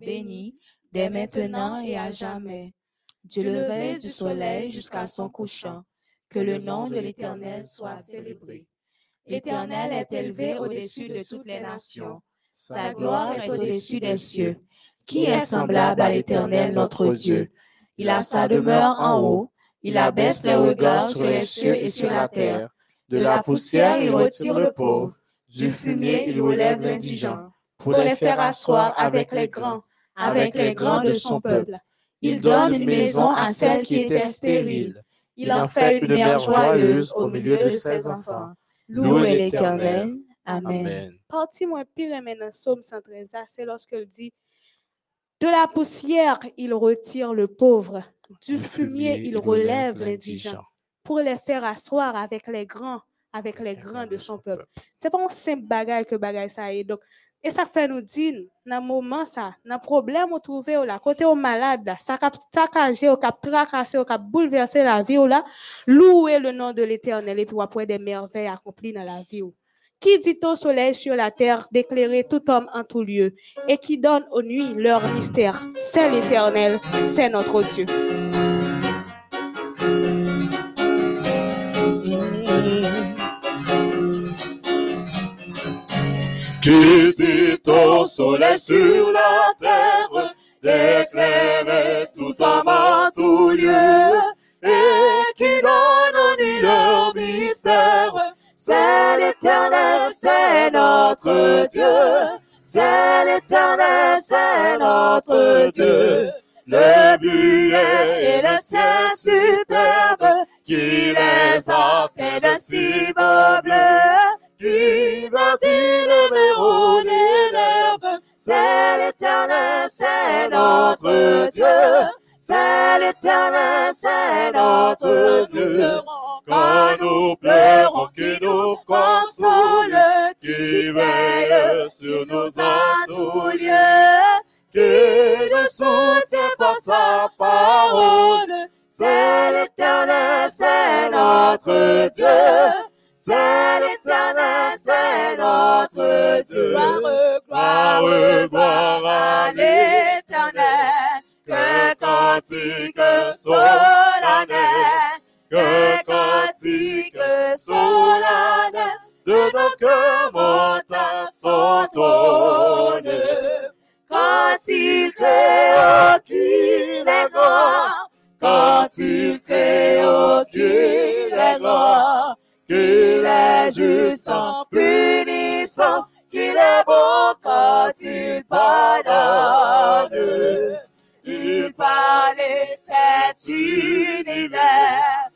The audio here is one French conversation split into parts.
béni, dès maintenant et à jamais. Du lever du soleil jusqu'à son couchant, que le nom de l'Éternel soit célébré. L'Éternel est élevé au-dessus de toutes les nations. Sa gloire est au-dessus des cieux. Qui est semblable à l'Éternel notre Dieu? Il a sa demeure en haut. Il abaisse les regards sur les cieux et sur la terre. De la poussière, il retire le pauvre. Du fumier, il relève l'indigent pour les faire asseoir avec les grands, avec les grands de son peuple. Il donne une maison à celle qui était stérile. Il en fait une mère joyeuse au milieu de ses enfants. Louez l'Éternel. Amen. Partie moins pire maintenant, Somme 113, c'est lorsqu'il dit De la poussière, il retire le pauvre. Du fumier, il relève l'indigent pour les faire asseoir avec les grands, avec les grands de son peuple. C'est pas un simple bagage que bagage ça est. Donc, et ça fait nous dire, dans moment ça, dans problème au trouvé là, côté au malade ça cap saccager, au cap tracasser, au cap bouleverser la vie là, louer le nom de l'Éternel et puis après des merveilles accomplies dans la vie. Qui dit au soleil sur la terre d'éclairer tout homme en tout lieu et qui donne aux nuits leur mystère. C'est l'Éternel, c'est notre Dieu. Dit au soleil sur la terre d'éclairer tout en tout lieu et qui donne nuits leur mystère. C'est l'éternel, c'est notre Dieu. C'est l'éternel, c'est notre Dieu. Le billet et le ciel superbe qui les a fait de si bâtit le des l'herbe. C'est l'éternel, c'est notre Dieu. C'est l'éternel, c'est notre Dieu. Quand nous pleurons, qui nous console, qui veille sur nos ateliers, qui ne soutient pas sa parole. C'est l'éternel, c'est notre Dieu. C'est l'éternel, c'est notre Dieu. Gloire, gloire à l'éternel. Que cantique solennel, que cantique solennel de nos cœurs monte à son trône. Quand il crée, est grand, quand il crée, est grand, qu'il est juste en punissant, qu'il est beau quand il pardonne. Il parlait cet univers,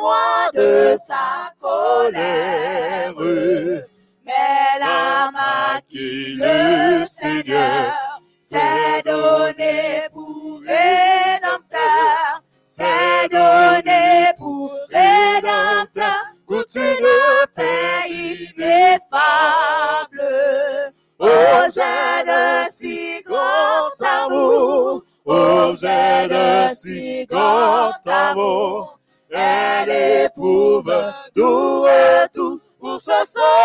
moi, cachez-moi de sa colère. Mais la qui le Seigneur pour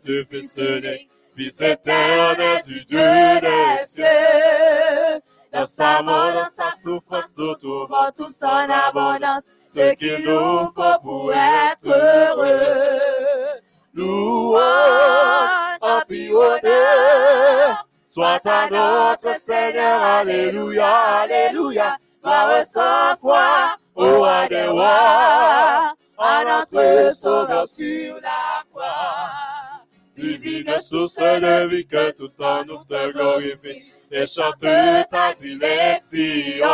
du Fils unique, Fils éternel du Dieu des cieux. Dans sa mort, dans sa souffrance, nous trouvons tous en abondance ce qu'il nous faut pour être heureux. Louange, empire, honneur, soit à notre Seigneur, Alléluia, Alléluia, gloire sans foi, au roi des rois, à notre Sauveur sur la croix. Divine source de vie que tout temps nous te glorifie et chante ta direction.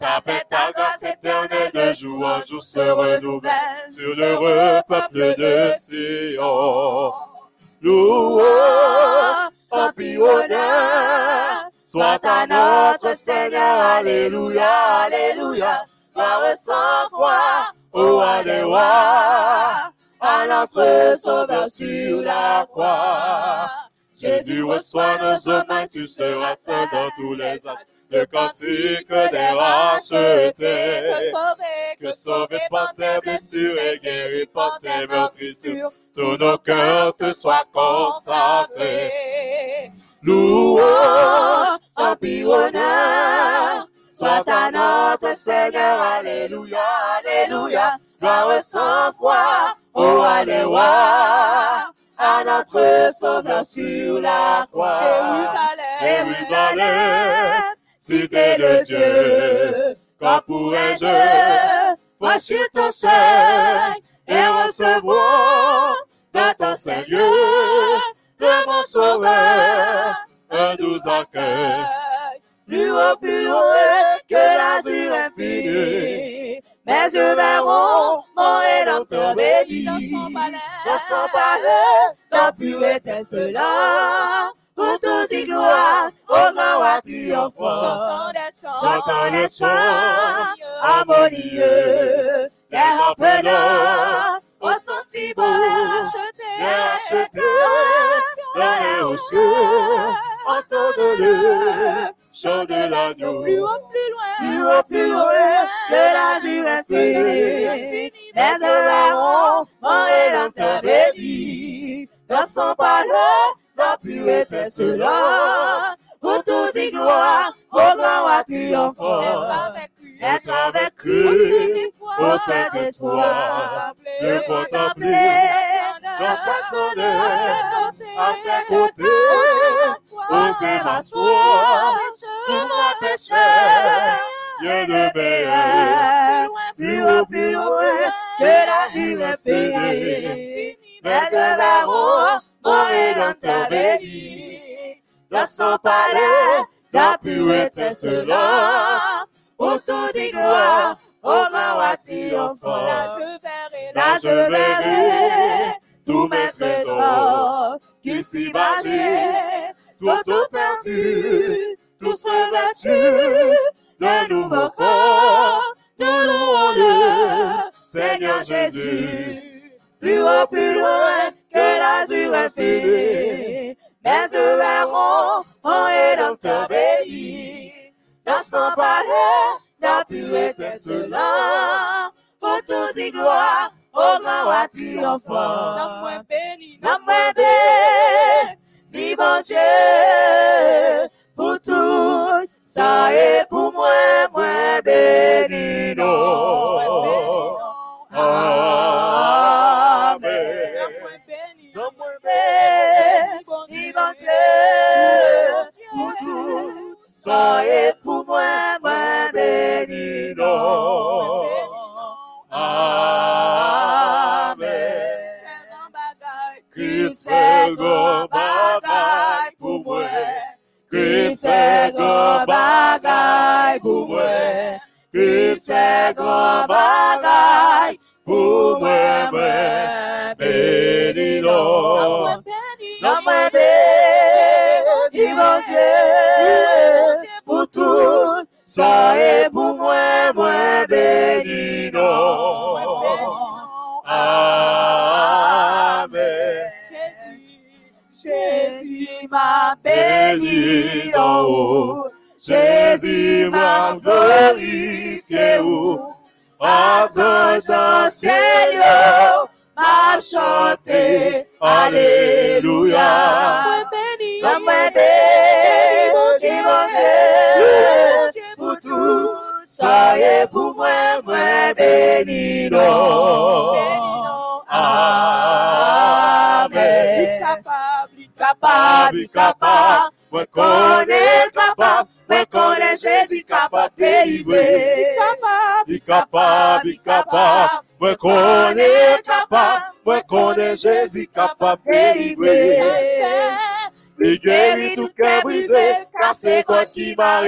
Ta paix, ta grâce éternelle de jour en jour se renouvelle sur l'heureux peuple de Sion. Louange, tant honneur, soit à notre Seigneur, Alléluia, Alléluia, gloire sans foi, oh Alléluia, à notre Sauveur sur la croix. Jésus reçoit nos hommes, tu seras seul dans tous les actes le cantique des rachetés. Que sauvé par tes blessures et guéri par tes meurtrissures, tous nos cœurs te soient consacrés. Louange, empire, honneur, soit à notre Seigneur, Alléluia, Alléluia, gloire sans foi, oh Alléluia, à notre Sauveur sur la croix. Jérusalem, cité de Dieu, quand pourrais-je franchir ton seuil et recevoir dans ton Seigneur de mon sauveur un doux accueil. Plus haut, plus loin que l'azur infini, mes yeux verront mon rédempteur béni. Dans son palais, la plus cela pour tous y gloire, au grand roi triomphant. J'entends les chants harmonieux, les rappeleurs, au son si beau, les rachetés, les aux cieux, entendez-le, chant de l'agneau. Plus haut, plus loin, plus haut, plus loin, infini, les verront, mon rédempteur béni, dans son palais, la pureté cela, pour tout y gloire, au grand roi triomphant. Être avec lui, au Saint-Espoir, le contempler dans sa splendeur, à ses côtés, oser m'asseoir, pour moi pécheur, Dieu de meilleur, plus haut, plus loin, que la vie est mais je verront mon rédempteur béni. Dans son palais, la pureté cela, autour du gloire, au roi triomphant. Là je verrai tous mes trésors qui s'y bâchaient, tout tout perdu, tous revêtus de nouveaux corps, nous louons le Seigneur Jésus plus haut, plus loin que l'azur infini. Mais eux verront en rédempteur béni. Dans son palais, la pureté cela. Autour des gloires, au grand roi triomphant. Moi béni, moi béni, bon Dieu, pour tout, ça est pour moi, moi béni, non. Alléluia. La moi béni, qui m'en pour tout, soyez pour moi, moi béni. Amen. Capable, capable, moi connais capable, moi connais Jésus capable capable, il capable, moi connais capable, moi connais Jésus capable de délivrer. Il guérit tout cœur brisé, cassé quoi qui marre,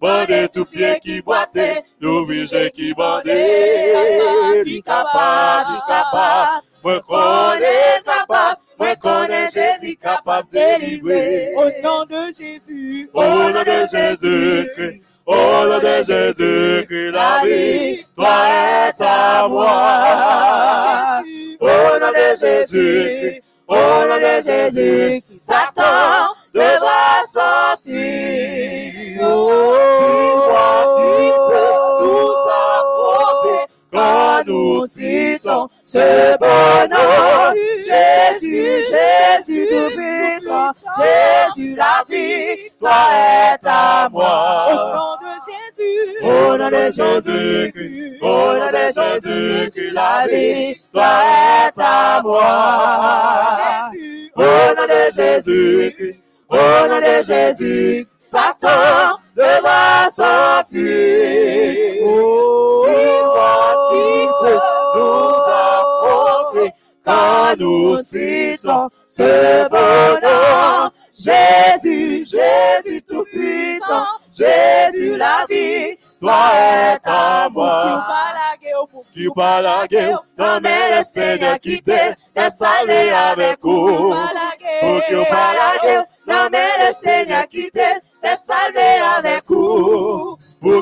bandé tout pied qui boitait, l'ouvrier qui bandait. Il capable, il capable, moi connais capable, moi connais Jésus capable de délivrer. Au nom de Jésus. Au nom de Jésus-Christ, au nom de Jésus-Christ, la victoire est à moi. Au nom de Jésus, au nom de Jésus, Satan devra s'enfuir. Nous citons ce bon nom. Jésus, Jésus tout-puissant, Jésus la victoire est à Au moi. nom de Jésus. Au nom de Jésus-Christ, au nom de Jésus-Christ, la victoire est à moi. Au nom de Jésus-Christ, au nom de Jésus, Satan devra s'enfuir. Dis-moi qui peut nous affronter quand nous citons ce bon nom. Jésus, Jésus tout-puissant, Jésus la vie, toi est à moi. Qui par la guerre, non mais le Seigneur qui t'aide, laisse aller avec vous. Pour que par la guerre, non mais le Seigneur qui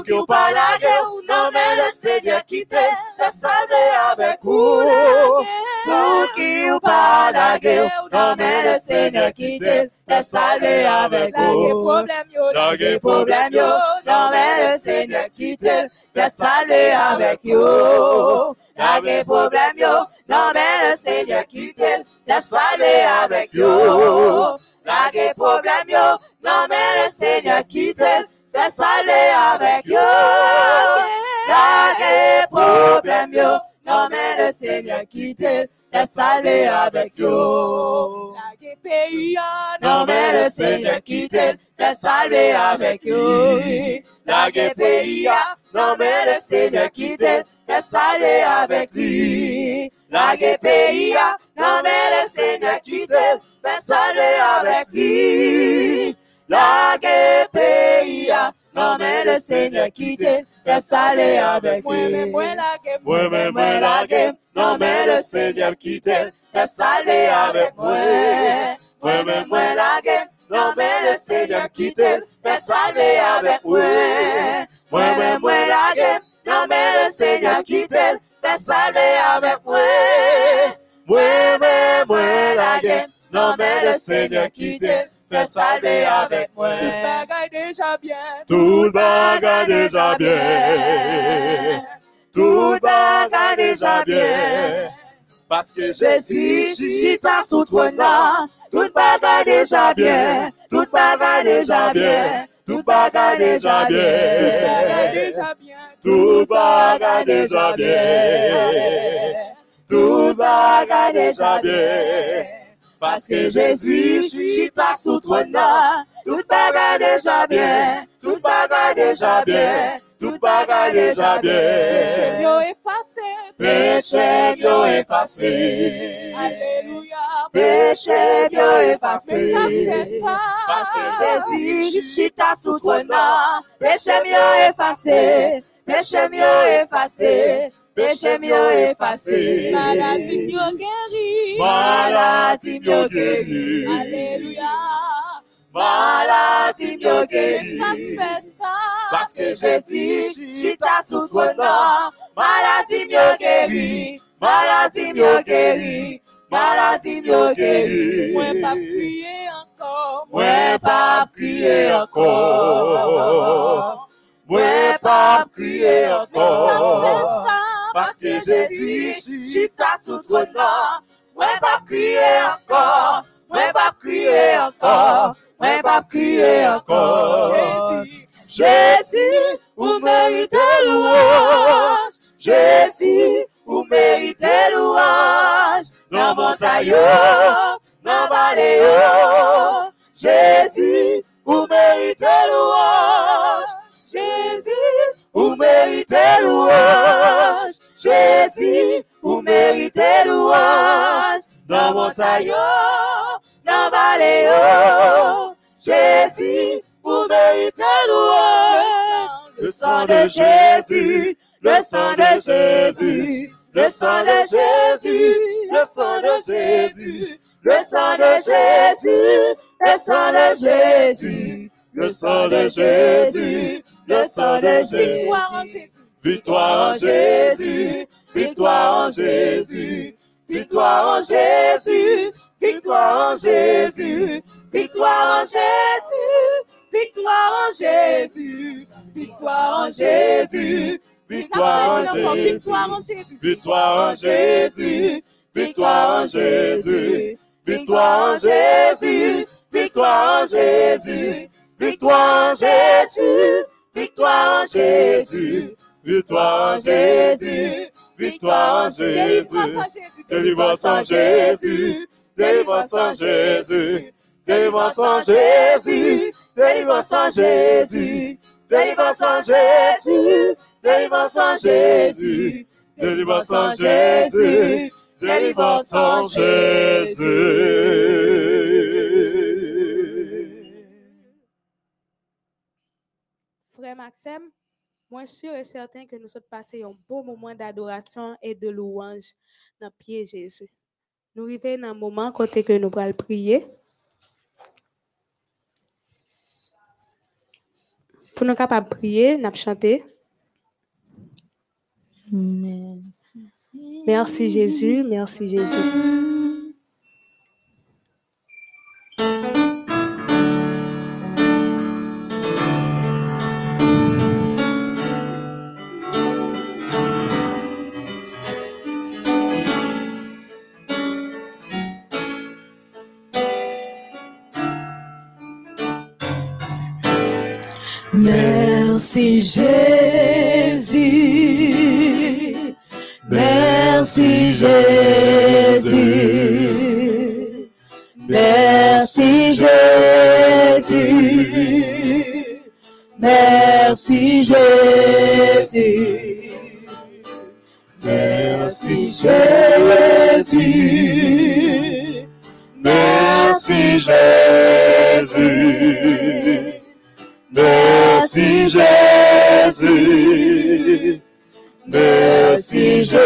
que guerre, non mais le Seigneur qui t'aide, laisse aller avec vous. Pour qui ou par la guerre, non mais le Seigneur qui t'aide, laisse aller avec vous. Dans les problèmes, yo, non mais le Seigneur qui t'aide, laisse aller avec yo. Non mais le Seigneur qui t'aide, laisse aller avec yo. Dans les problèmes, yo, non mais le Seigneur qui t'aide, laisse aller avec yo. Dans les problèmes, yo, non mais le Seigneur qui t'aide, laisse aller avec yo. Non mais le Seigneur qui t'aide, laisse aller avec yo. La guerre pays, non mais le Seigneur qui t'aide, laisse aller avec lui. La guerre pays, non mais le Seigneur qui t'aide, laisse aller avec lui. La guerre pays, non mais le Seigneur qui t'aide, laisse aller avec lui. Moi, mais moi, la guerre, non mais le Seigneur qui t'aide, laisse aller avec moi. Moi, mais moi, la guerre, non mais le Seigneur qui t'aide, laisse aller avec moi. Moi, mais moi, la guerre, non mais le Seigneur qui t'aide, laisse aller avec moi. Moi, mais moi, la guerre, non mais le Seigneur qui aller avec moi. déjà bien. Tout le bagage déjà bien. Tout le bagage déjà bien. Parce que Jésus, chita sous trône là. Tout le bagage déjà bien. Tout le bagage déjà bien. Tout le bagage déjà bien. Tout le bagage déjà bien. Tout le bagage déjà bien. Parce que Jésus, chita sous trône. Tout bagage déjà bien. Tout bagage déjà bien. Tout bagage déjà bien. Yo. Péché bio effacé. Alléluia. Péché Mais effacé. Parce que Jésus, chita sous trône. Péché mieux effacé. Péché mieux effacé péché mieux effacé. Maladie mieux guérie. Maladie mieux guérie. Alléluia. Maladie mieux guérie. Parce que Jésus, si t'as sous-prenant. Maladie mieux guérie. Maladie mieux guérie. Maladie mieux guérie. Moi, pas prier encore. Moi, pas prier encore. Moi, pas prier encore. Parce que Jésus, chita sous ton nom. Moi, pas crier encore. Moi, pas crier encore. Moi, pas crier encore. Jésus, vous méritez louange. Jésus, vous méritez louange. Dans montagne, dans vallée, Jésus, vous méritez louange. Jésus, vous méritez louange. Jésus, ou méritez louange. Dans montagne, dans vallée, Jésus, ou méritez louange. Le sang de Jésus, le sang de Jésus, le sang de Jésus, le sang de Jésus, le sang de Jésus, le sang de Jésus, le sang de Jésus, le sang de Jésus. Victoire en Jésus, victoire en Jésus, victoire en Jésus, victoire en Jésus, victoire en Jésus, victoire en Jésus, victoire en Jésus, victoire en Jésus, victoire en Jésus, victoire en Jésus, victoire en Jésus, victoire en Jésus, victoire en Jésus, victoire en Jésus, victoire en Jésus, victoire en Jésus, délivrance en Jésus, délivrance en Jésus, délivrance en Jésus, délivrance en Jésus, délivrance en Jésus, délivrance en Jésus, délivrance en Jésus, délivrance en Jésus. Frère Maxime, moi sûr et certain que nous sommes passés un beau moment d'adoration et de louange dans le pied Jésus. Nous arrivons dans un moment côté que nous allons prier. Pour nous capables de prier, nous allons chanter. Merci. Merci Jésus, merci Jésus. Merci Jésus. Merci Jésus. Merci Jésus. Merci Jésus. Merci Jésus.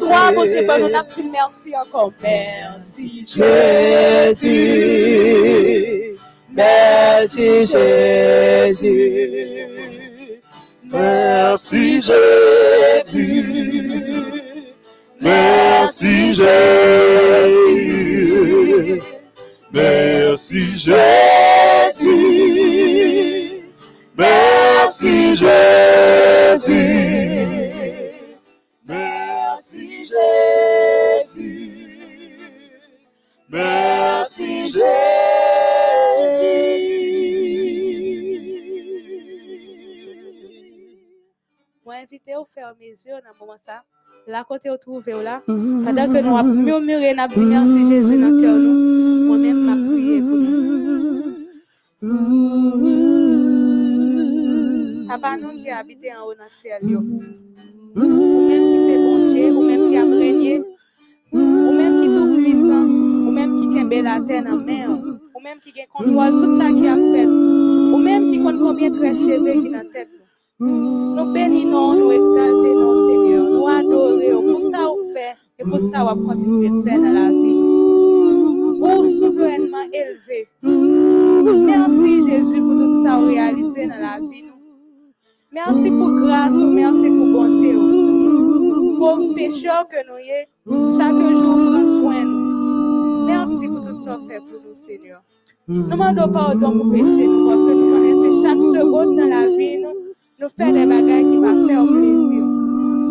Toi, mon Dieu, nous avons dit merci encore. Merci Jésus. Merci Jésus. Merci Jésus. Merci Jésus. Merci Jésus. invité au fur et à mesure dans ça là côté au trouvé là mm-hmm. pendant que nous murmurer n'a dit merci mm-hmm. Jésus dans cœur nous moi même m'a prié pour nous. Mm-hmm. Papa nous qui habité en haut dans ciel yo. Ou même qui fait bon Dieu ou même qui a régné ou même qui tout puissant ou même qui tient belle la terre en main ou même qui gagne contrôle tout ça qui a fait ou même qui compte combien très chevé qui dans tête Nou beni nou, nou exalte nou, Seigneur. Nou adore ou pou sa ou fe, e pou sa ou ap kontinue dans la vie. Ou souverainement eleve. Merci Jésus, pour tout sa ou realize nan la vi nou. Mersi pou grase ou, mersi pou bonte ou. Pou pecheur ke nou ye, chake jou pran soen nou. Mersi pou tout sa ou fe pou nou, Seigneur. Nou mando pardon pou peche nou, pou se nou konese chak segonde nan la vie nous faisons des bagages qui vont faire plaisir.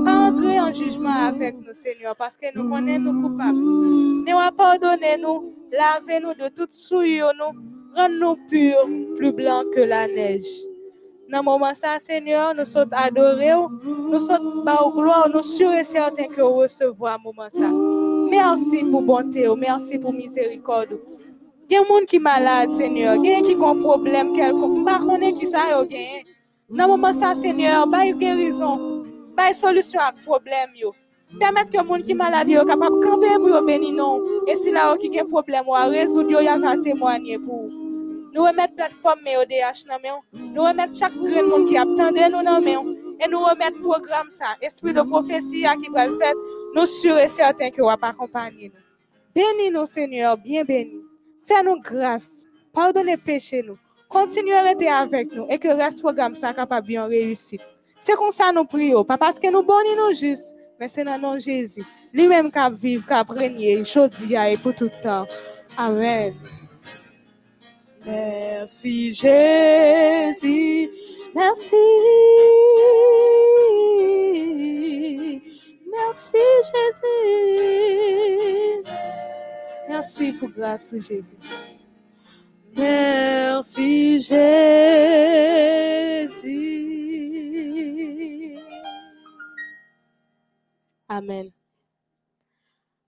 Pas entrer en jugement avec nous, Seigneur, parce que nous connaissons nous coupables. Nous pardonnez-nous, lavez-nous de toute souillure, nous, rends-nous purs, plus blancs que la neige. Dans moment ça, Seigneur, nous sommes adorés, nous sommes par gloire, nous sûrs et certains que vous recevez à moment ça. Merci pour bonté, merci pour miséricorde. Il y a des gens qui sont malades, Seigneur. Il y a des gens qui ont un problème quelconque. Par contre, qui ça a gagné. Ce moment ça, Seigneur, bail guérison, bail solution à problème yo. Permettre que les gens qui sont malades soient capables de camper pour bénir nous. Et si là qui a un problème, ou résoudre, il y a témoigner pour vous. Nous remettons plateforme ODH dans main. Nous remettons chaque grain de monde qui attendait nous dans main. Et nous remettons programme ça, esprit de prophétie qui va le faire. Nous sûrs et certains que vous pas accompagner nous. Bénis-nous, Seigneur, bien bénis. Fais-nous grâce. Pardonnez péché nous. Continuez à rester avec nous et que reste programme ça capable bien réussir. C'est comme ça nous prions, pas parce que nous bonnons nous juste, mais c'est dans le nom Jésus. Lui-même qui vivre, qui régner, chose et pour tout le temps. Amen. Merci Jésus, merci. Merci Jésus. Merci pour grâce Jésus. Merci Jésus. Amen.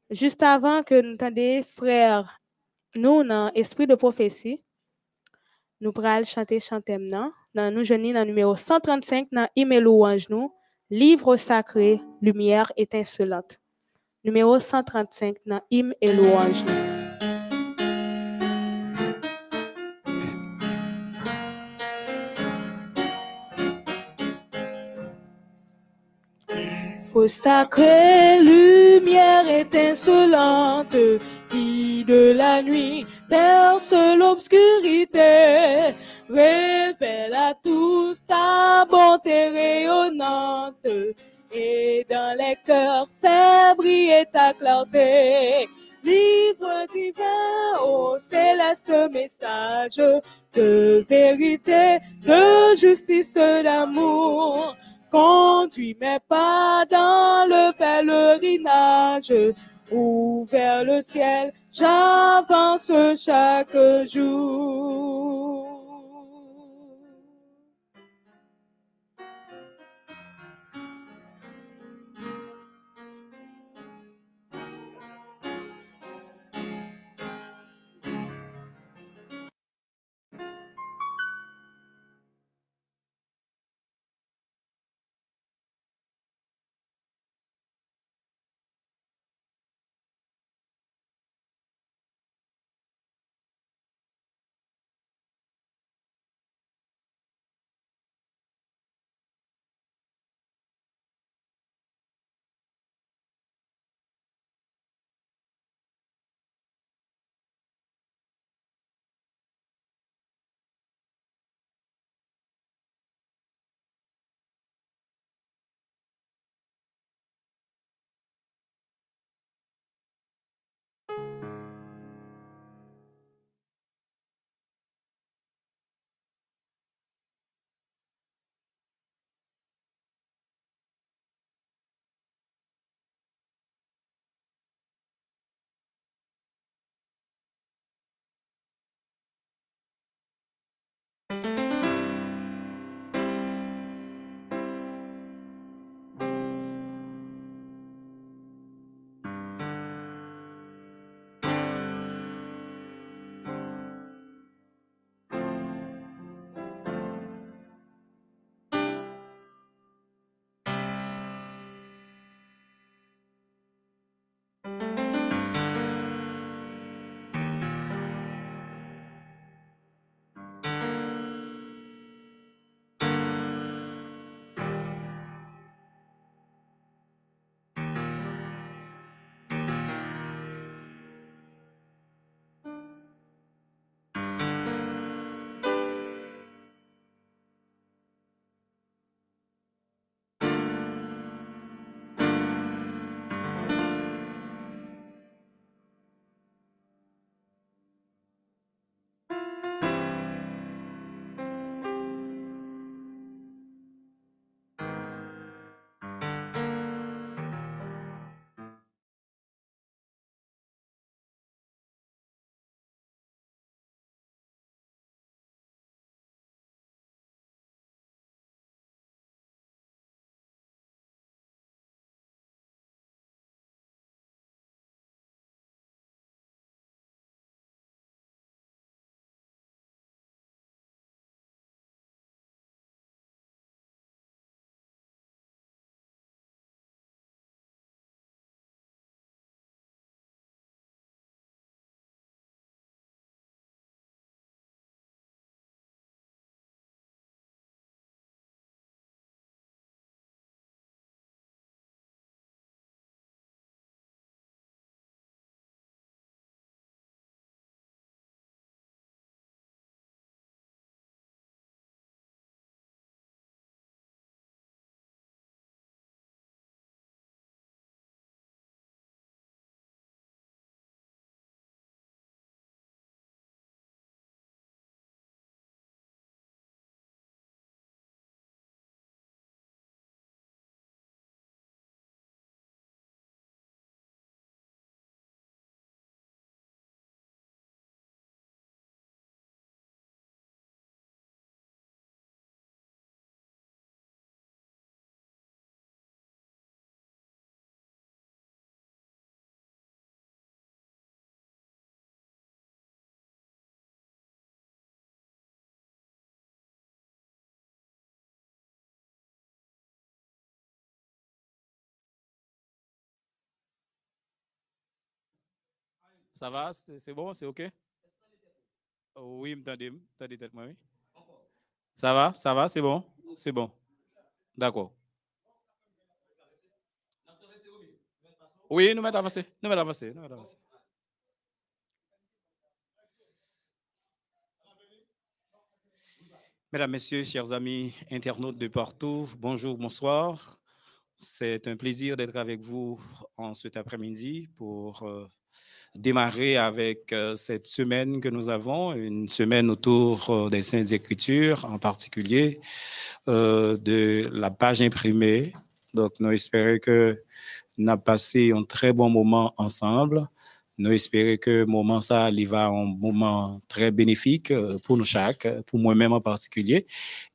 Juste avant que nous entendions frères, nous, dans esprit de prophétie, nous pourrons chanter chanter maintenant. Dans nous jeunes dans numéro 135 dans email louange nous, livre sacré, lumière étincelante. Numéro 135 dans hymne et louange. Faux sacré, lumière étincelante, qui de la nuit perce l'obscurité, révèle à tous ta bonté rayonnante, et dans les cœurs fait briller ta clarté. Livre divin, ô céleste message de vérité, de justice, d'amour. Conduis mes pas dans le pèlerinage, ou vers le ciel, j'avance chaque jour. Ça va? C'est bon? C'est OK? Oui, m'entendez, m'entendez tête moi, oui. Ça va? Ça va? C'est bon? C'est bon. D'accord. Oui, nous mettons avancé. Nous mettons avancé. Nous mettons avancé. Mesdames, Messieurs, chers amis internautes de partout, bonjour, bonsoir. C'est un plaisir d'être avec vous en cet après-midi pour euh, démarrer avec euh, cette semaine que nous avons, une semaine autour euh, des Saintes Écritures, en particulier de la page imprimée. Donc, nous espérons que nous avons passé un très bon moment ensemble. Nous espérons que le moment ça il va un moment très bénéfique euh, pour nous chaque, pour moi-même en particulier,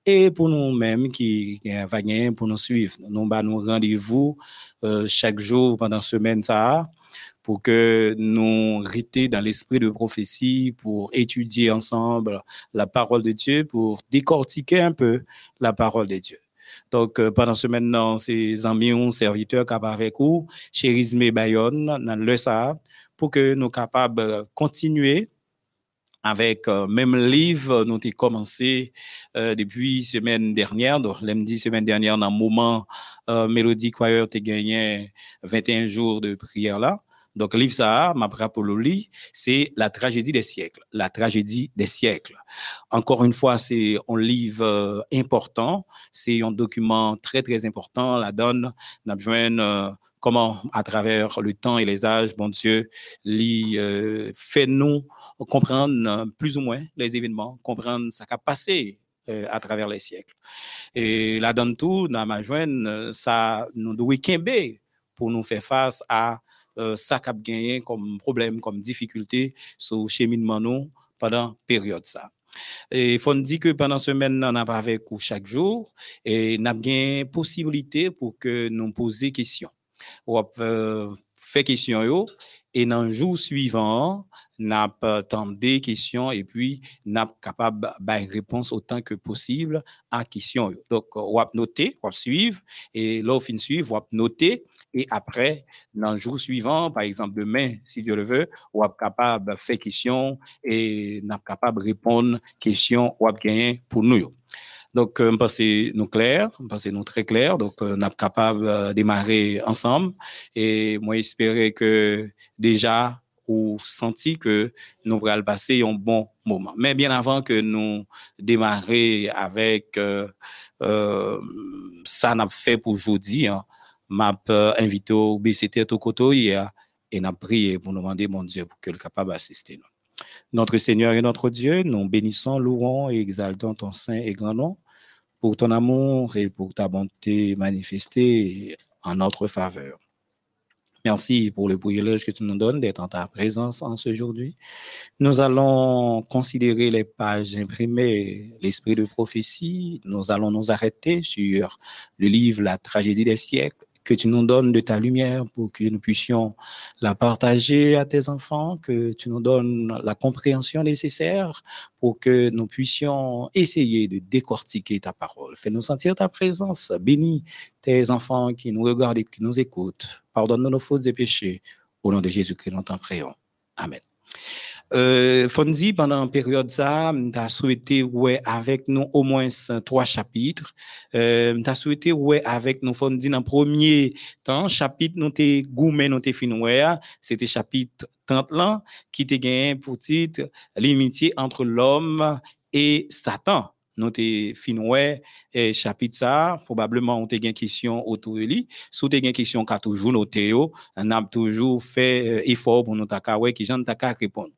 et pour nous-mêmes qui va pour nous suivre. Nous avons rendez-vous euh, chaque jour pendant semaine ça pour que nous ritions dans l'esprit de prophétie, pour étudier ensemble la parole de Dieu, pour décortiquer un peu la parole de Dieu. Donc, euh, pendant ce maintenant, ces amis, serviteurs qui avec vous, Chérisme Bayonne, dans le ça, pour que nous capables continuer avec euh, même livre nous avons commencé euh, depuis semaine dernière donc lundi semaine dernière dans un moment euh, Mélodie Choir a gagné 21 jours de prière là donc, livre ça, ma c'est la tragédie des siècles. La tragédie des siècles. Encore une fois, c'est un livre euh, important. C'est un document très, très important. La donne, n'a besoin euh, comment, à travers le temps et les âges, bon Dieu, lit, euh, fait nous comprendre plus ou moins les événements, comprendre ce qui a passé à travers les siècles. Et la donne tout, dans ma ça nous doit pour nous faire face à euh, ça a gagné comme problème, comme difficulté sur cheminement nous pendant période ça. Et faut dire que pendant semaine, on a avec vous chaque jour et on a bien possibilité pour que nous posions des questions. On euh, fait question et dans le jour suivant, n'a pas des questions et puis n'a capable de réponse autant que possible à questions. Donc, on va noter, on va suivre et là, fin suivre, on va noter et après, dans le jour suivant, par exemple demain, si Dieu le veut, on va capable de faire question et n'a capable de répondre questions, on va gagner pour nous. Donc, euh, passer nous clair, passer nous très clair. Donc, on est capable de démarrer ensemble. Et moi, j'espérais que déjà, ou senti que nous allons passer un bon moment. Mais bien avant que nous démarrer avec euh, euh, ça n'a fait pour aujourd'hui, hein, m'a invité au BCT au côté et n'a prié pour nous demander mon Dieu pour qu'il soit capable d'assister. Notre Seigneur et notre Dieu, nous bénissons, louons et exaltons ton saint et grand nom pour ton amour et pour ta bonté manifestée en notre faveur. Merci pour le privilège que tu nous donnes d'être en ta présence en ce aujourd'hui. Nous allons considérer les pages imprimées, l'esprit de prophétie. Nous allons nous arrêter sur le livre La tragédie des siècles que tu nous donnes de ta lumière pour que nous puissions la partager à tes enfants, que tu nous donnes la compréhension nécessaire pour que nous puissions essayer de décortiquer ta parole. Fais-nous sentir ta présence. Bénis tes enfants qui nous regardent et qui nous écoutent. Pardonne-nous nos fautes et péchés. Au nom de Jésus-Christ, nous t'en prions. Amen. Euh, Fondi, pendant une période ça, t'as souhaité ouais avec nous au moins trois chapitres. Euh, t'as souhaité ouais avec nous Fondi dans premier temps chapitre nous t'es gourmet nous t'es c'était chapitre 30 là qui t'est gagné pour titre l'amitié entre l'homme et Satan nous t'es finoué et chapitre ça probablement on t'a une question autour de lui sous t'es une question qu'a toujours noté on a toujours fait euh, effort pour nous ta qui j'en ta répondre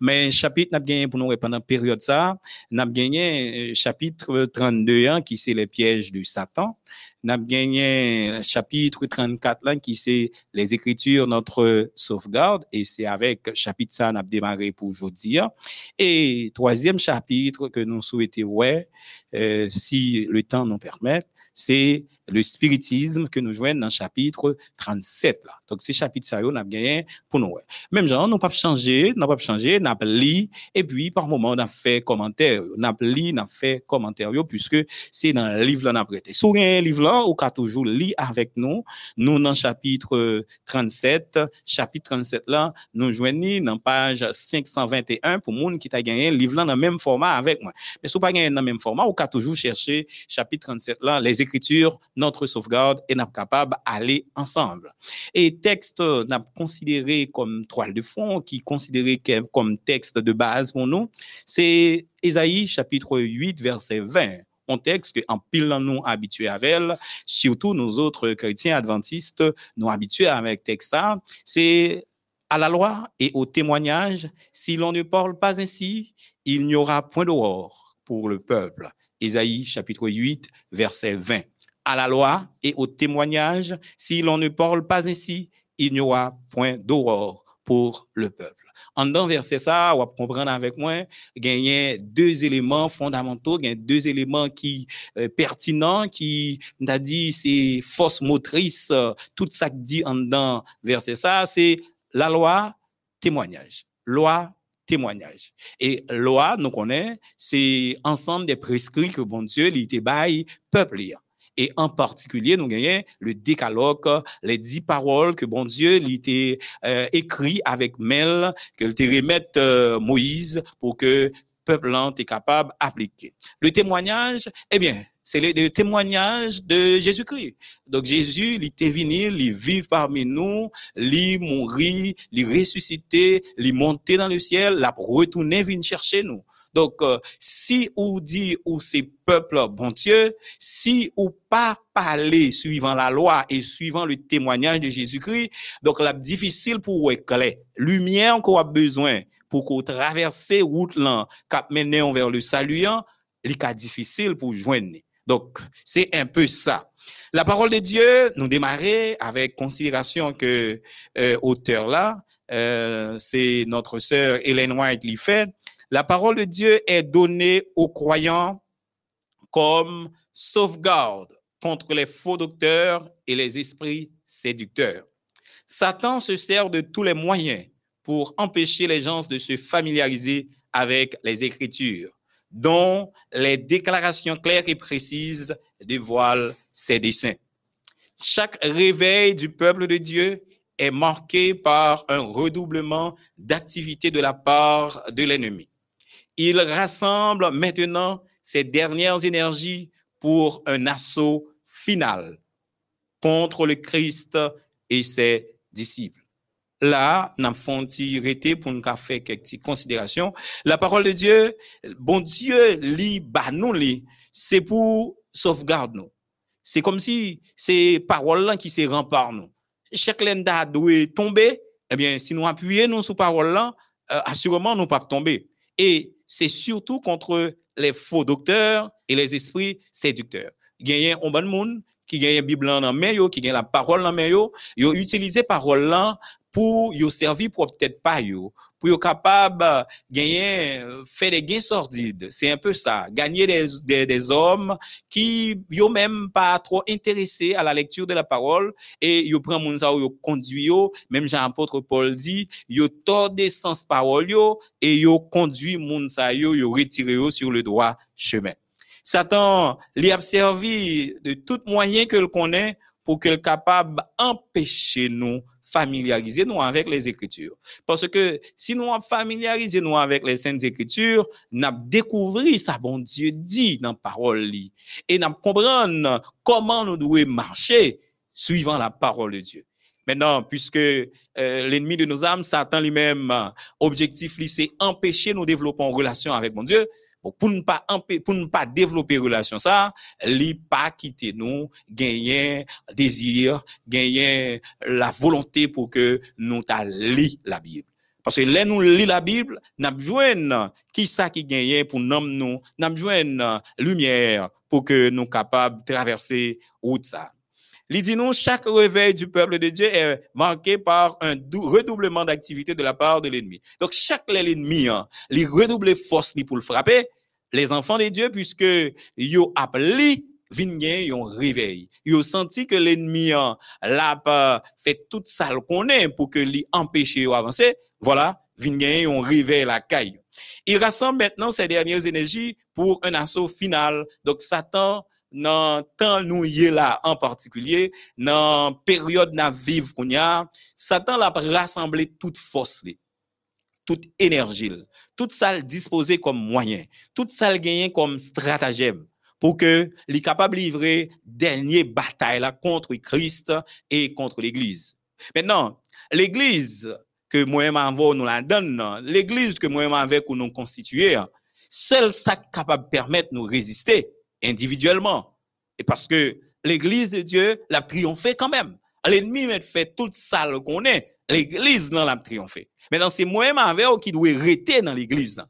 mais chapitre n'a gagné pour nous pendant période ça n'a gagné euh, chapitre 32 hein, qui c'est les pièges de Satan n'a gagné chapitre 34 là qui c'est les écritures notre sauvegarde et c'est avec chapitre ça n'a démarré pour aujourd'hui hein. et troisième chapitre que nous souhaitons ouais euh, si le temps nous permet c'est le spiritisme que nous joignons dans le chapitre 37 là. Donc c'est chapitre ça on a gagné pour nous. Même genre nous pas changer, n'a pas changer, n'a lu et puis par moment on a fait commentaire, n'a lu, n'a fait commentaire puisque c'est dans le livre là n'a prêté. Si livre là, ou qu'a toujours lu avec nous, nous dans chapitre 37, chapitre 37 là, nous joignons dans page 521 pour monde qui t'a gagné livre là dans le même format avec moi. Mais si vous pas gagné dans le même format, ou qu'a toujours cherché chapitre 37 là, les écritures, notre sauvegarde et n'a capable aller ensemble. Et texte n'a considéré comme toile de fond, qui considéré comme texte de base pour nous, c'est Ésaïe chapitre 8 verset 20 un texte que en pile nous habitués avec elle, surtout nous autres chrétiens adventistes nous habitués avec texte c'est à la loi et au témoignage, si l'on ne parle pas ainsi, il n'y aura point d'aurore pour le peuple. Ésaïe chapitre 8 verset 20. À la loi et au témoignage, si l'on ne parle pas ainsi, il n'y aura point d'aurore pour le peuple. En dans verset ça, on va comprendre avec moi, il y a deux éléments fondamentaux, il y a deux éléments qui euh, pertinents, qui n'a dit c'est force motrice, euh, tout ça qui dit en dans verset ça, c'est la loi, témoignage. Loi, témoignage. Et loi, nous connaissons, c'est ensemble des prescrits que bon Dieu, il était bail peuple. Et en particulier, nous gagnons le décalogue, les dix paroles que bon Dieu était euh, écrit avec Mel, que te remette euh, Moïse pour que peuple est capable d'appliquer. Le témoignage, eh bien, c'est le, témoignage de Jésus-Christ. Donc Jésus, il était venu, il vit parmi nous, il mourit, il ressuscité, il monté dans le ciel, il a retourné venir chercher nous. Donc, euh, si ou dit ou ces peuples, bon Dieu, si ou pas parler suivant la loi et suivant le témoignage de Jésus-Christ, donc la difficile pour éclairer. Lumière qu'on a besoin pour qu'on traverse route là, cap mener vers le saluant, est difficile pour joindre. Donc, c'est un peu ça. La parole de Dieu, nous démarrer avec considération que euh, auteur là, euh, c'est notre sœur Hélène White fait. La parole de Dieu est donnée aux croyants comme sauvegarde contre les faux docteurs et les esprits séducteurs. Satan se sert de tous les moyens pour empêcher les gens de se familiariser avec les Écritures, dont les déclarations claires et précises dévoilent ses desseins. Chaque réveil du peuple de Dieu est marqué par un redoublement d'activité de la part de l'ennemi. Il rassemble maintenant ses dernières énergies pour un assaut final contre le Christ et ses disciples. Là, nous avons arrêté pour nous faire quelques considérations? La parole de Dieu, bon Dieu, lit, bah nous c'est pour sauvegarder nous. C'est comme si ces paroles-là qui se rempart nous. Chaque lenda doit tomber, eh bien, si nous appuyons nous sur parole-là, euh, assurément, nous pas tomber. C'est surtout contre les faux docteurs et les esprits séducteurs. A un bon monde qui a une Bible en main, qui a la parole en main, ils utilisé parole là pour yo servir pour peut-être pas yo pour yo capable gagner faire des gains sordides. C'est un peu ça. Gagner des, des, hommes qui yo même pas trop intéressés à la lecture de la parole et yo prend moun ça yo conduit yo. Même Jean apôtre Paul dit yo tord sens parole yo et yo conduit moun ça yo yo retiré yo sur le droit chemin. Satan l'y a servi de tout moyen que le connaît pour qu'il capable d'empêcher nous familiariser nous avec les Écritures. Parce que si nous familiariser nous avec les Saintes Écritures, nous découvrir ça bon Dieu dit dans la parole et nous comprendre comment nous devons marcher suivant la parole de Dieu. Maintenant, puisque euh, l'ennemi de nos âmes, Satan lui-même, objectif, c'est empêcher nous développer en relation avec mon Dieu, pour ne pas pour ne pas développer relation ça, li pas quitter nous, gagner désir, gagner la volonté pour que nous ta lit la Bible. Parce que là nous lit la Bible, n'a besoin qui ça qui pour nous nous, besoin lumière pour que nous capables traverser route ça. Dit nous, chaque réveil du peuple de Dieu est marqué par un redoublement d'activité de la part de l'ennemi. Donc, chaque l'ennemi, hein, il redouble force pour le frapper, les enfants de Dieu, puisque yo appelé vingien yon réveil. Yo senti que l'ennemi l'a fait toute ça qu'on est pour que lui empêche yo avancer. Voilà, vingien yon réveil la caille. Il rassemble maintenant ses dernières énergies pour un assaut final. Donc Satan nous y là en particulier, dans période n'a vivre qu'on y a, Satan l'a rassemblé toute force, toute énergie, toute ça disposé comme moyen, toute ça gagné comme stratagème pour que les capable de livrer dernière bataille là contre Christ et contre l'Église. Maintenant, l'Église que moi-même nous la donne, l'Église que moi-même avec nous constituer, seul ça capable permettre de nous résister individuellement. Et parce que l'Église de Dieu l'a triomphé quand même. L'ennemi m'a fait toute ça qu'on est. L'Église l'a triomphé. Maintenant, c'est moi-même avec qui doit rester dans l'Église.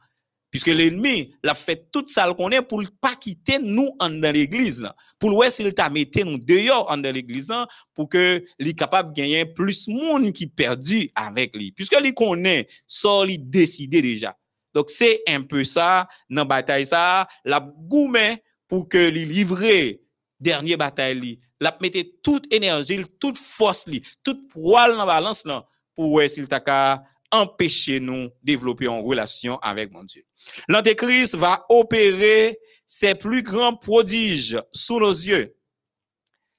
Puisque l'ennemi l'a fait toute ça qu'on est pour pas quitter nous dans l'église. Pour voir s'il t'a mis nous dehors dans l'église pour que les capable de gagner plus de monde qui perdu avec lui. Puisque lui connaît, ça lui décidé déjà. Donc c'est un peu ça, dans la bataille ça, la gourmet pour que les livrer dernière bataille la mettre toute énergie, toute force toute poil dans la balance pour s'il t'a empêcher nous développer en relation avec mon Dieu. L'Antéchrist va opérer ses plus grands prodiges sous nos yeux.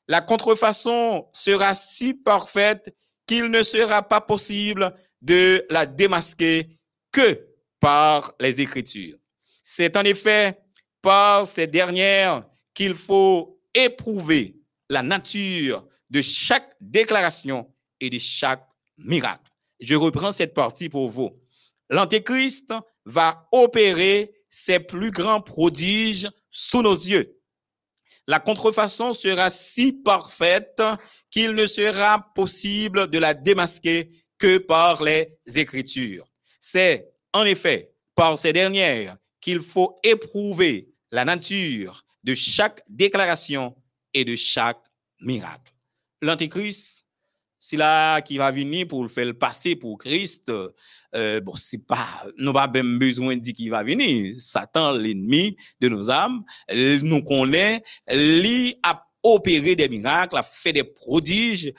La contrefaçon sera si parfaite qu'il ne sera pas possible de la démasquer que par les Écritures. C'est en effet par ces dernières qu'il faut éprouver la nature de chaque déclaration et de chaque miracle. Je reprends cette partie pour vous. L'Antéchrist va opérer ses plus grands prodiges sous nos yeux. La contrefaçon sera si parfaite qu'il ne sera possible de la démasquer que par les Écritures. C'est en effet par ces dernières qu'il faut éprouver la nature de chaque déclaration et de chaque miracle. L'Antéchrist c'est là qui va venir pour le faire passer pour Christ, euh, bon, c'est pas, nous pas même besoin de dire qu'il va venir. Satan, l'ennemi de nos âmes, nous connaît, lui a opéré des miracles, a fait des prodiges,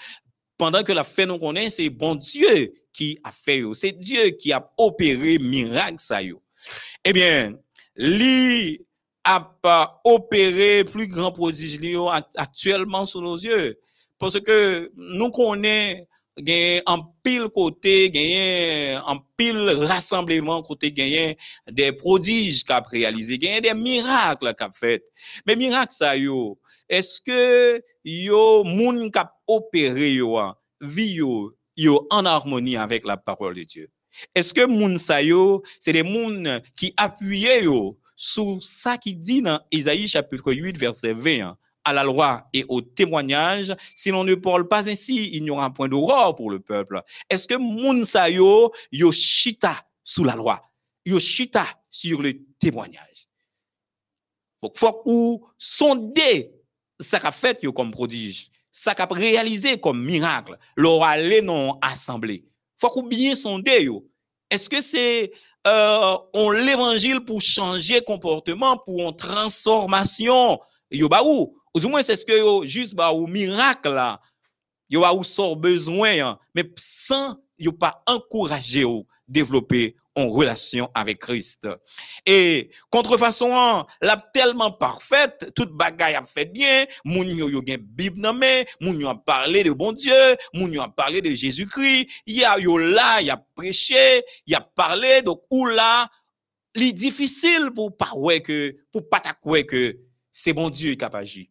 pendant que la fait nous connaît, c'est bon Dieu qui a fait, c'est Dieu qui a opéré miracle ça Eh bien, lui a opéré plus grand prodige actuellement sous nos yeux. Parce que nous connaissons un pile côté, un pile rassemblement côté des prodiges qu'a réalisé, des miracles qu'a fait. Mais miracles ça yo, est-ce que yo moun qu'a opéré yo, vie yo, yo en harmonie avec la parole de Dieu? Est-ce que moun sa yo, c'est des moun qui appuyaient yo sur ça qui dit dans Isaïe chapitre 8 verset 20 à la loi et au témoignage. Si l'on ne parle pas ainsi, il n'y aura point d'aurore pour le peuple. Est-ce que moun sa yo, yo chita sous la loi? Yo chita sur le témoignage? Faut, ou sonder ça qu'a fait comme prodige, ça qu'a réalisé comme miracle, leur aller non assemblée. Faut qu'on bien sonder yo. Est-ce que c'est euh, on l'évangile pour changer comportement, pour une transformation? Yo ba ou? Du moins, c'est ce que juste ba ou miracle là. Yo ba ou sort besoin, hein. mais sans yo pas encourager ou développer en relation avec Christ. Et contrefaçon, la tellement parfaite, toute bagaille a fait bien, moun yo yo gen Bible nan yo a parlé de bon Dieu, moun yo a parlé de Jésus-Christ, y a yo là, y a prêché, y a parlé, donc ou là, li difficile pour pas ouais que, pour pas que c'est bon Dieu qui a agi.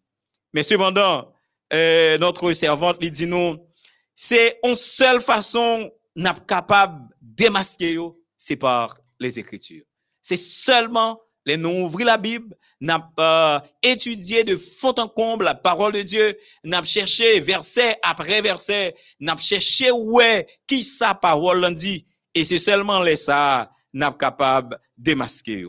Mais cependant, euh, notre servante lui dit nous, c'est une seule façon n'a capable démasquer c'est par les Écritures. C'est seulement les nous ouvrir la Bible, n'a pas étudié de fond en comble la parole de Dieu, n'a cherché verset après verset, n'a cherché ouais qui sa parole dit et c'est seulement les ça n'a capable de démasquer.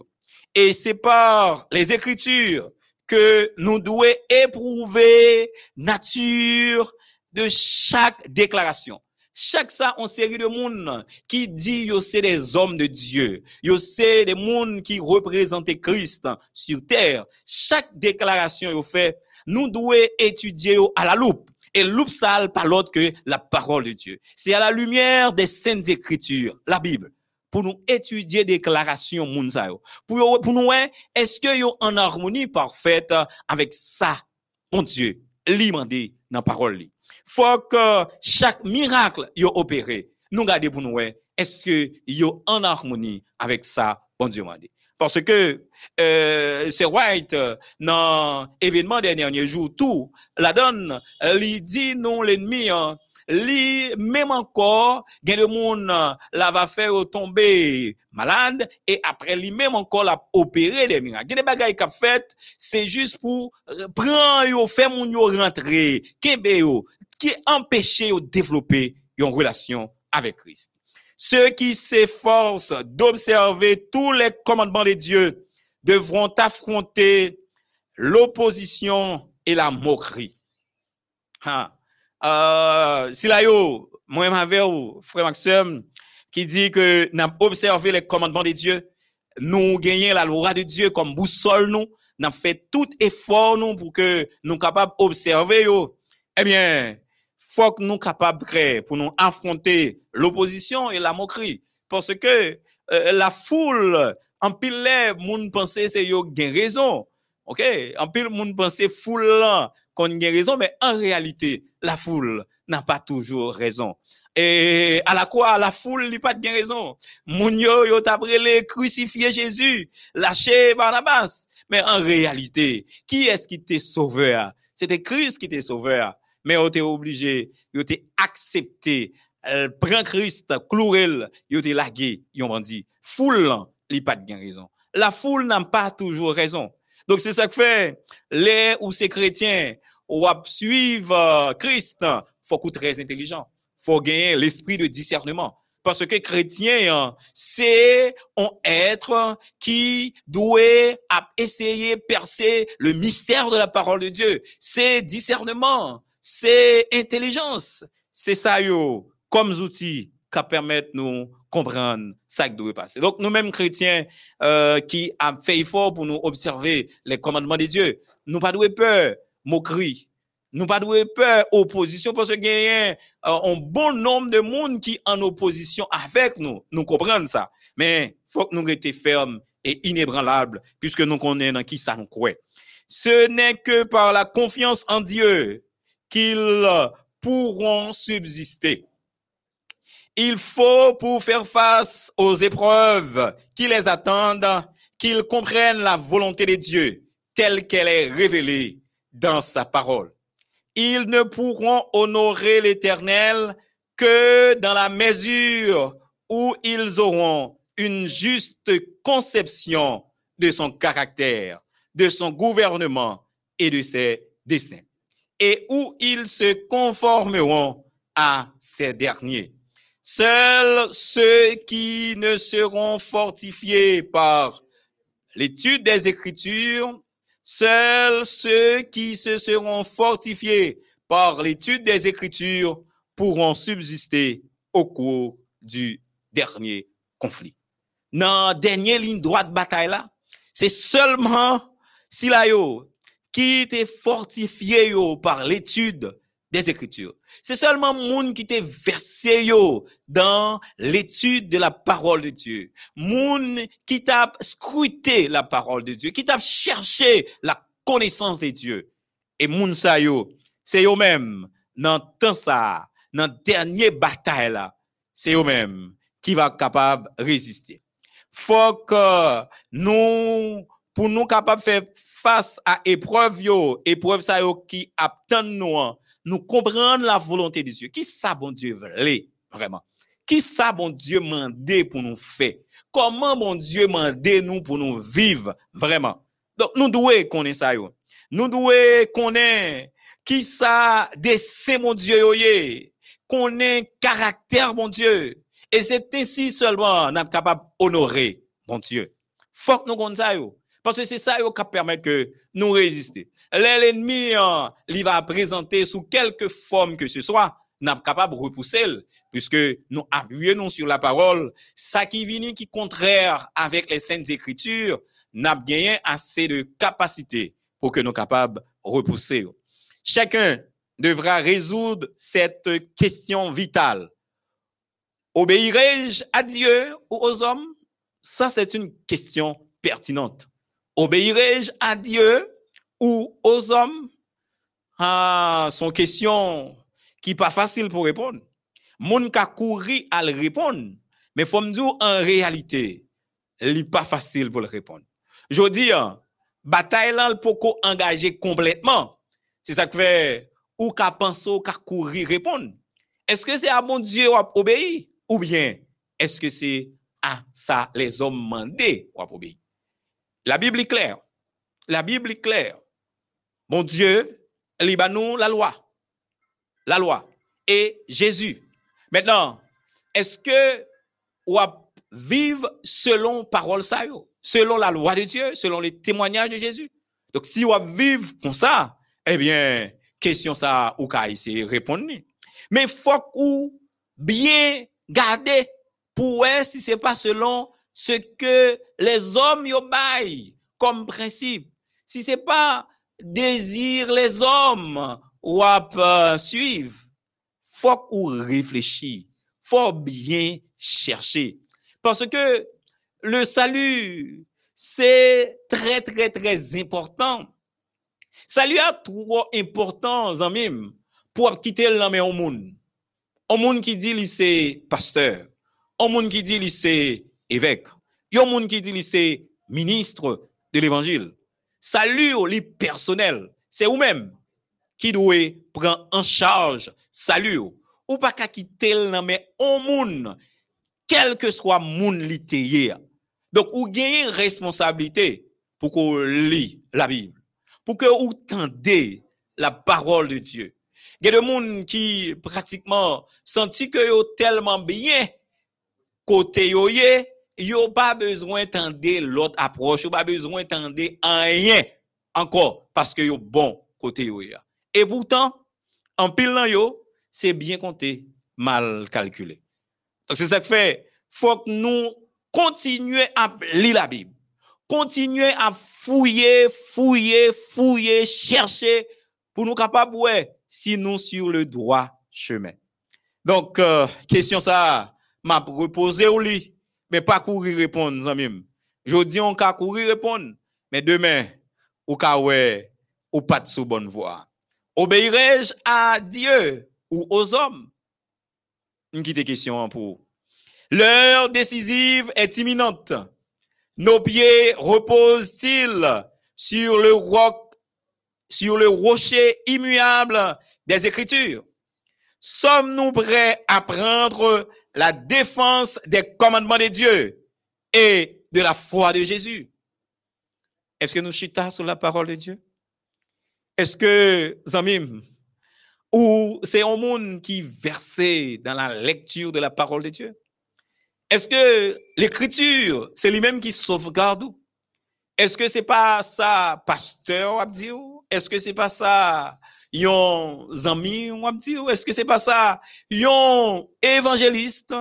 Et c'est par les Écritures que nous devons éprouver nature de chaque déclaration. Chaque ça, en série de monde qui dit yo c'est des hommes de Dieu. Yo c'est des monde qui représentent Christ sur terre. Chaque déclaration yo fait, nous devons étudier à la loupe. Et loupe ça pas l'autre que la parole de Dieu. C'est à la lumière des saintes écritures, la Bible pour nous étudier déclaration moun yo. Pour, yo- pour nous, ouais, est-ce que yo en harmonie parfaite avec ça, mon Dieu, mandé dans parole. Faut que chaque miracle yo opéré, nous garder pour nous, ouais, est-ce que yo en harmonie avec ça, bon Dieu mandé. Parce que euh, c'est White, euh, dans événement des derniers jours, tout, la donne, li dit non l'ennemi, hein, li même encore, gen le monde la va faire tomber malade et après lui même encore la opérer des miracles. Gen des bagailles qu'a fait, c'est juste pour euh, prendre yo, faire moun yo rentrer, kembe yo, qui empêche yo développer une relation avec Christ. Ceux qui s'efforcent d'observer tous les commandements de Dieu devront affronter l'opposition et la moquerie. Euh, si là yo, moi frère Maxime qui dit que n'a observé les commandements de Dieu, nous gagnons la loi de Dieu comme boussole nous, n'a fait tout effort nous pour que nous capables observer yo. Eh bien, faut que nous capables créer pour nous affronter l'opposition et la moquerie parce que euh, la foule en pile les moun penser c'est yo gen raison. OK, en pile moun penser foule là qu'on gen raison mais en réalité la foule n'a pas toujours raison. Et à la quoi? La foule n'a pas de raison. Moun yo yo brûlé crucifier Jésus, lâcher Barnabas. Mais en réalité, qui est-ce qui t'est sauveur? C'était Christ qui t'est sauveur. Mais on t'est obligé, yo t'es accepté, prend Christ, clouel, yo t'es lagué, yon bandit. Foule, li pas de raison. La foule n'a pas toujours raison. Donc c'est ça que fait, les ou ces chrétiens, ou ap suivre euh, Christ, faut qu'on très intelligent. Faut gagner l'esprit de discernement. Parce que chrétien, hein, c'est un être qui doit essayer percer le mystère de la parole de Dieu. C'est discernement, c'est intelligence. C'est ça, comme outils qui permettent nous comprendre ça qui doit passer. Donc, nous-mêmes chrétiens euh, qui a fait effort pour nous observer les commandements de Dieu, nous pas doué peur, moquerie, nous pas doué peur, opposition, parce qu'il y a euh, un bon nombre de monde qui en opposition avec nous. Nous comprenons ça. Mais faut que nous restions fermes et inébranlables, puisque nous connaissons dans qui ça nous croit. Ce n'est que par la confiance en Dieu qu'ils pourront subsister. Il faut, pour faire face aux épreuves qui les attendent, qu'ils comprennent la volonté de Dieu telle qu'elle est révélée dans sa parole. Ils ne pourront honorer l'Éternel que dans la mesure où ils auront une juste conception de son caractère, de son gouvernement et de ses desseins, et où ils se conformeront à ces derniers. Seuls ceux qui ne seront fortifiés par l'étude des Écritures, seuls ceux qui se seront fortifiés par l'étude des Écritures pourront subsister au cours du dernier conflit. Dans la dernière ligne droite bataille là, c'est seulement si yo qui était fortifié yo par l'étude des Écritures. C'est seulement moun qui t'est versé yo dans l'étude de la parole de Dieu. Moun qui t'a scruté la parole de Dieu, qui t'a cherché la connaissance de Dieu. Et moun sa yo, c'est yo même dans temps ça, dans dernier bataille là, c'est yo même qui va capable résister. Faut que nous pour nous capable faire face à épreuve yo, épreuve ça yo qui attend nous hein, nous comprendre la volonté de Dieu. Qui ça bon Dieu veut vraiment? Qui ça bon Dieu mandé pour nous faire? Comment bon Dieu mandé nous pour nous vivre vraiment? Donc nous devons connaître ça yo. Nous devons connaître qui ça dessin mon Dieu yo yé. Connaître caractère mon Dieu. Et c'est ainsi seulement nous sommes capables d'honorer mon Dieu. Faut que nous connaissions ça yo. Parce que c'est ça qui permet que nous résister. L'ennemi, hein, il va présenter sous quelque forme que ce soit, nous sommes capables de repousser, puisque nous appuyons sur la parole. Ça qui vient qui contraire avec les saintes écritures, nous avons gagné assez de capacité pour que nous capables de repousser. Chacun devra résoudre cette question vitale. Obéirai-je à Dieu ou aux hommes? Ça, c'est une question pertinente. Obéirai-je à Dieu ou aux hommes? Ah, son question qui pas facile pour répondre. Moun ka couru à le répondre, mais faut me dire en réalité, il pas facile pour le répondre. Je dis, hein, bataille là, pour engager complètement. C'est ça que fait, ou ka penser, ou ka courir répondre. Est-ce que c'est à mon Dieu ou obéir? Ou bien, est-ce que c'est à ça les hommes mandés ou obéir? La Bible est claire. La Bible est claire. Mon Dieu, nous la loi. La loi. Et Jésus. Maintenant, est-ce que ou vivre selon parole selon la loi de Dieu, selon les témoignages de Jésus? Donc, si on vivre comme ça, eh bien, question ça, ou ka essayer répondre. Mais faut bien garder pour si c'est pas selon ce que les hommes y comme principe. Si c'est pas désir les hommes ou à suivre, faut ou réfléchir, faut bien chercher. Parce que le salut, c'est très, très, très important. Salut a trop important, même pour quitter l'homme au monde. Au monde qui dit c'est pasteur. Au monde qui dit c'est évêque. Au monde qui dit qu'il c'est ministre de l'évangile. Salut au lit personnel. C'est vous-même qui doit prendre en charge salut ou pas qu'à quitter l'homme au monde quel que soit monde li Donc ou gagne responsabilité pour qu'on lit la Bible, pour que vous tendez la parole de Dieu. Il y a des gens qui pratiquement senti que yo tellement bien côté yo yé, yo pas besoin tendre l'autre approche, yo pas besoin tendre rien encore parce que yo bon côté yo Et pourtant, en pile yo, c'est bien compté, mal calculé. Donc c'est ça que fait, faut que nous continuions à lire la Bible. Continuer à fouiller, fouiller, fouiller, chercher pour nous capables ouais, si nous sur le droit chemin. Donc, euh, question ça, m'a reposé au lit, mais pas courir répondre, même. Je dis on ka courir répondre, mais demain, ou ka ouais, ou pas de sous bonne voie. Obéirai-je à Dieu ou aux hommes? Une petite question pour. L'heure décisive est imminente. Nos pieds reposent-ils sur le roc, sur le rocher immuable des Écritures? Sommes-nous prêts à prendre la défense des commandements de Dieu et de la foi de Jésus? Est-ce que nous chita sur la parole de Dieu? Est-ce que, Zamim, ou c'est un monde qui versé dans la lecture de la parole de Dieu? Est-ce que l'écriture, c'est lui-même qui sauvegarde? Est-ce que c'est pas ça, pasteur, Est-ce que c'est pas ça, yon zami, Est-ce que c'est pas ça, yon évangéliste,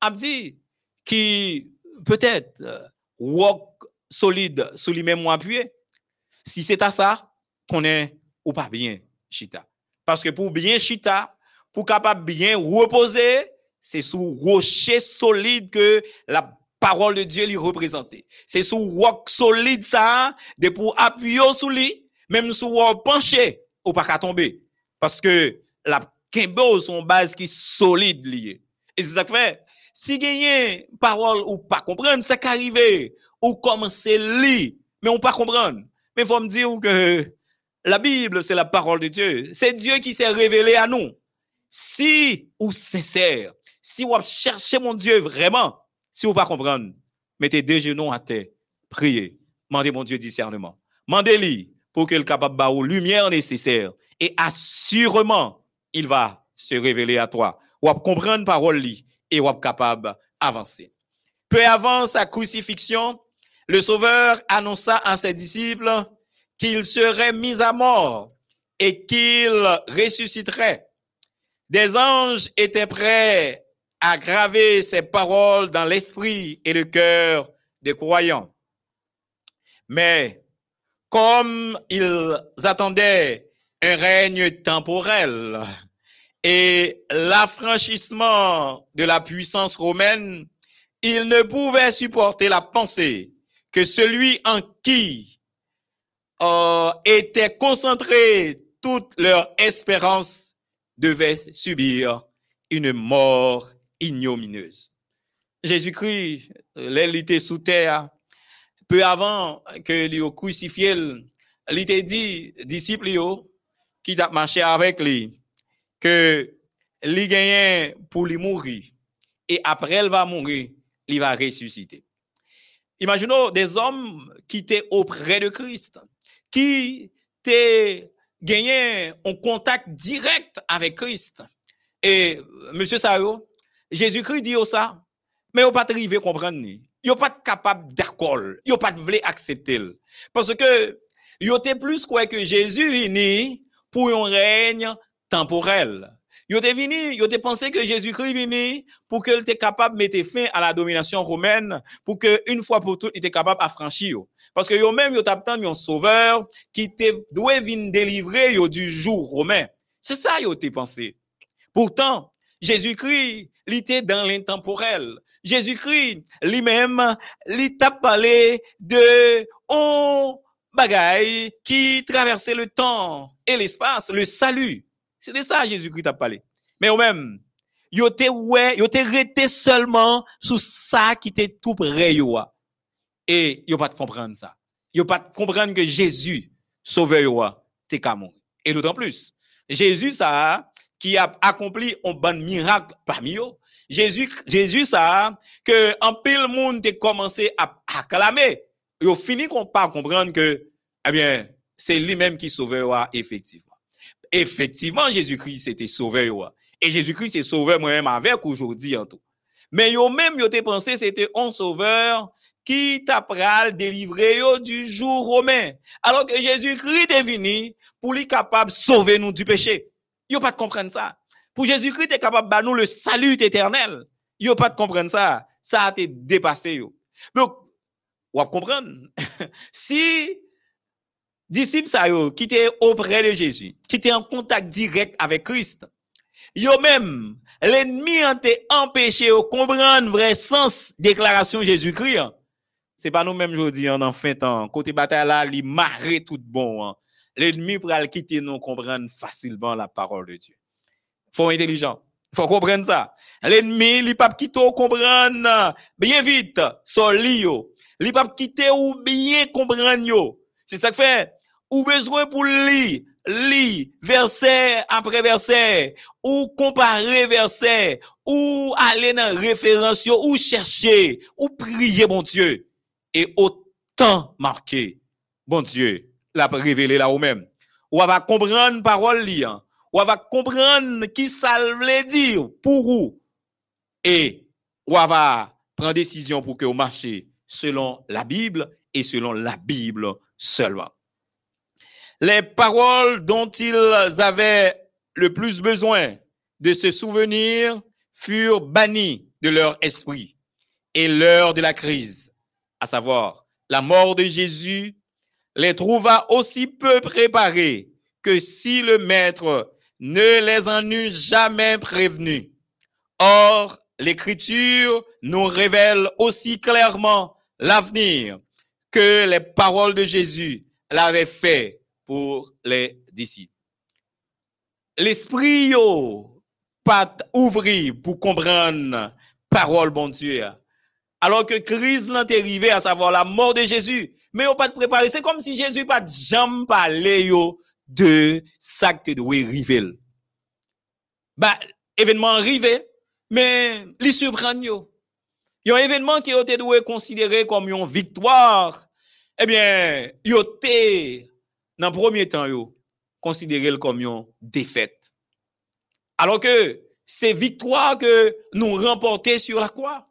abdi, qui peut-être euh, walk solide sous lui-même appuyé? Si c'est à ça, qu'on est ou pas bien chita. Parce que pour bien chita, pour capable bien reposer, c'est sous rocher solide que la parole de Dieu lui représentait. C'est sous roc solide ça, de pour appuyer sous lui, même sous roc penché, ou pas qu'à tomber. Parce que la kimbo son base qui solide lié. Et c'est ça que fait. Si gagner parole ou pas comprendre, ça qu'arriver, ou commencer lire, mais on pas comprendre. Mais faut me dire que la Bible, c'est la parole de Dieu. C'est Dieu qui s'est révélé à nous. Si ou sincère, si vous cherchez mon Dieu vraiment, si vous pas comprendre, mettez deux genoux à terre, priez, demandez mon Dieu discernement. Mandez-lui pour soit capable de lumière nécessaire. Et assurément, il va se révéler à toi. Ou comprendre parole et ou capable d'avancer. Peu avant sa crucifixion, le Sauveur annonça à ses disciples qu'il serait mis à mort et qu'il ressusciterait. Des anges étaient prêts à graver ces paroles dans l'esprit et le cœur des croyants. Mais comme ils attendaient un règne temporel et l'affranchissement de la puissance romaine, ils ne pouvaient supporter la pensée que celui en qui euh, était concentrée toute leur espérance devait subir une mort ignominieuse. Jésus-Christ, l'élité sous terre, peu avant que lui crucifié, il était dit, disciples qui a marché avec lui, que lui gagnait pour lui mourir. Et après, elle va mourir, il va ressusciter. Imaginons des hommes qui étaient auprès de Christ, qui étaient gagné un contact direct avec Christ. Et, monsieur Sayo, Jésus-Christ dit ça, mais vous pas arrivé à comprendre. Vous pas capable d'accord. Vous pas voulu accepter. Parce que, vous êtes plus quoi que Jésus venu pour un règne temporel. Yo te vini, yo te pensé que Jésus-Christ venu pour qu'il était capable de mettre fin à la domination romaine, pour que une fois pour toutes, il était capable d'affranchir. Parce que yo même, yo t'attend un sauveur qui te doit venir délivrer yo du jour romain. C'est ça yo te pensé. Pourtant, Jésus-Christ, il était dans l'intemporel. Jésus-Christ, lui-même, il t'a parlé de on bagaille qui traversait le temps et l'espace, le salut. C'est de ça Jésus-Christ a parlé. Mais au même, yo te ouais, seulement sous ça qui était tout près. Et yo pas de comprendre ça. Yo pas de comprendre que Jésus sauveur t'es mourir. Et d'autant plus, Jésus ça qui a accompli un bon miracle parmi eux. Jésus Jésus ça que en pile monde t'es commencé à acclamer. Yo fini qu'on pas comprendre que eh bien, c'est lui-même qui sauveur effectivement effectivement, Jésus-Christ était sauveur. Et Jésus-Christ est sauveur moi-même avec aujourd'hui en tout. Mais yo même yo te pensé c'était un sauveur qui t'a pral délivrer du jour romain. Alors que Jésus-Christ est venu pour lui capable de sauver nous du péché. Yo pas de comprendre ça. Pour Jésus-Christ est capable de nous le salut éternel. Yo pas de comprendre ça. Ça a été dépassé yo. Donc, on va comprendre. si disciples qui étaient auprès de Jésus, qui étaient en contact direct avec Christ, yo même, l'ennemi a été empêché de comprendre vrai sens déclaration Jésus-Christ. Hein. C'est pas nous-mêmes aujourd'hui, hein, en fin temps. Côté bataille là, il marre tout bon. Hein. L'ennemi pour le quitter nous comprendre facilement la parole de Dieu. Faut intelligent. Faut comprendre ça. L'ennemi, il pas quitter comprendre bien vite, son lio. Il pas quitter ou bien comprendre C'est ça que fait ou besoin pour lire, lire verset après verset, ou comparer verset, ou aller dans référence, ou chercher, ou prier, bon Dieu. Et autant marqué, bon Dieu, l'a révélé là ou même. Ou va comprendre parole lire, ou va comprendre qui ça veut dire pour vous. Et ou va prendre décision pour que vous marchiez selon la Bible et selon la Bible seulement. Les paroles dont ils avaient le plus besoin de se souvenir furent bannies de leur esprit. Et l'heure de la crise, à savoir la mort de Jésus, les trouva aussi peu préparés que si le Maître ne les en eût jamais prévenus. Or, l'Écriture nous révèle aussi clairement l'avenir que les paroles de Jésus l'avaient fait pour les disciples. L'esprit pas ouvri pour comprendre parole bon Dieu. Alors que crise l'ont arrivé à savoir la mort de Jésus, mais on pas de préparer. C'est comme si Jésus pas jamais parlé yo de ça que doit arriver. Bah, événement arrivé, mais les surprendre yo. un événement qui a été considéré comme une victoire. Eh bien, yo été dans premier temps, yo, considéré comme une défaite. Alors que c'est victoire que nous remportons sur la croix.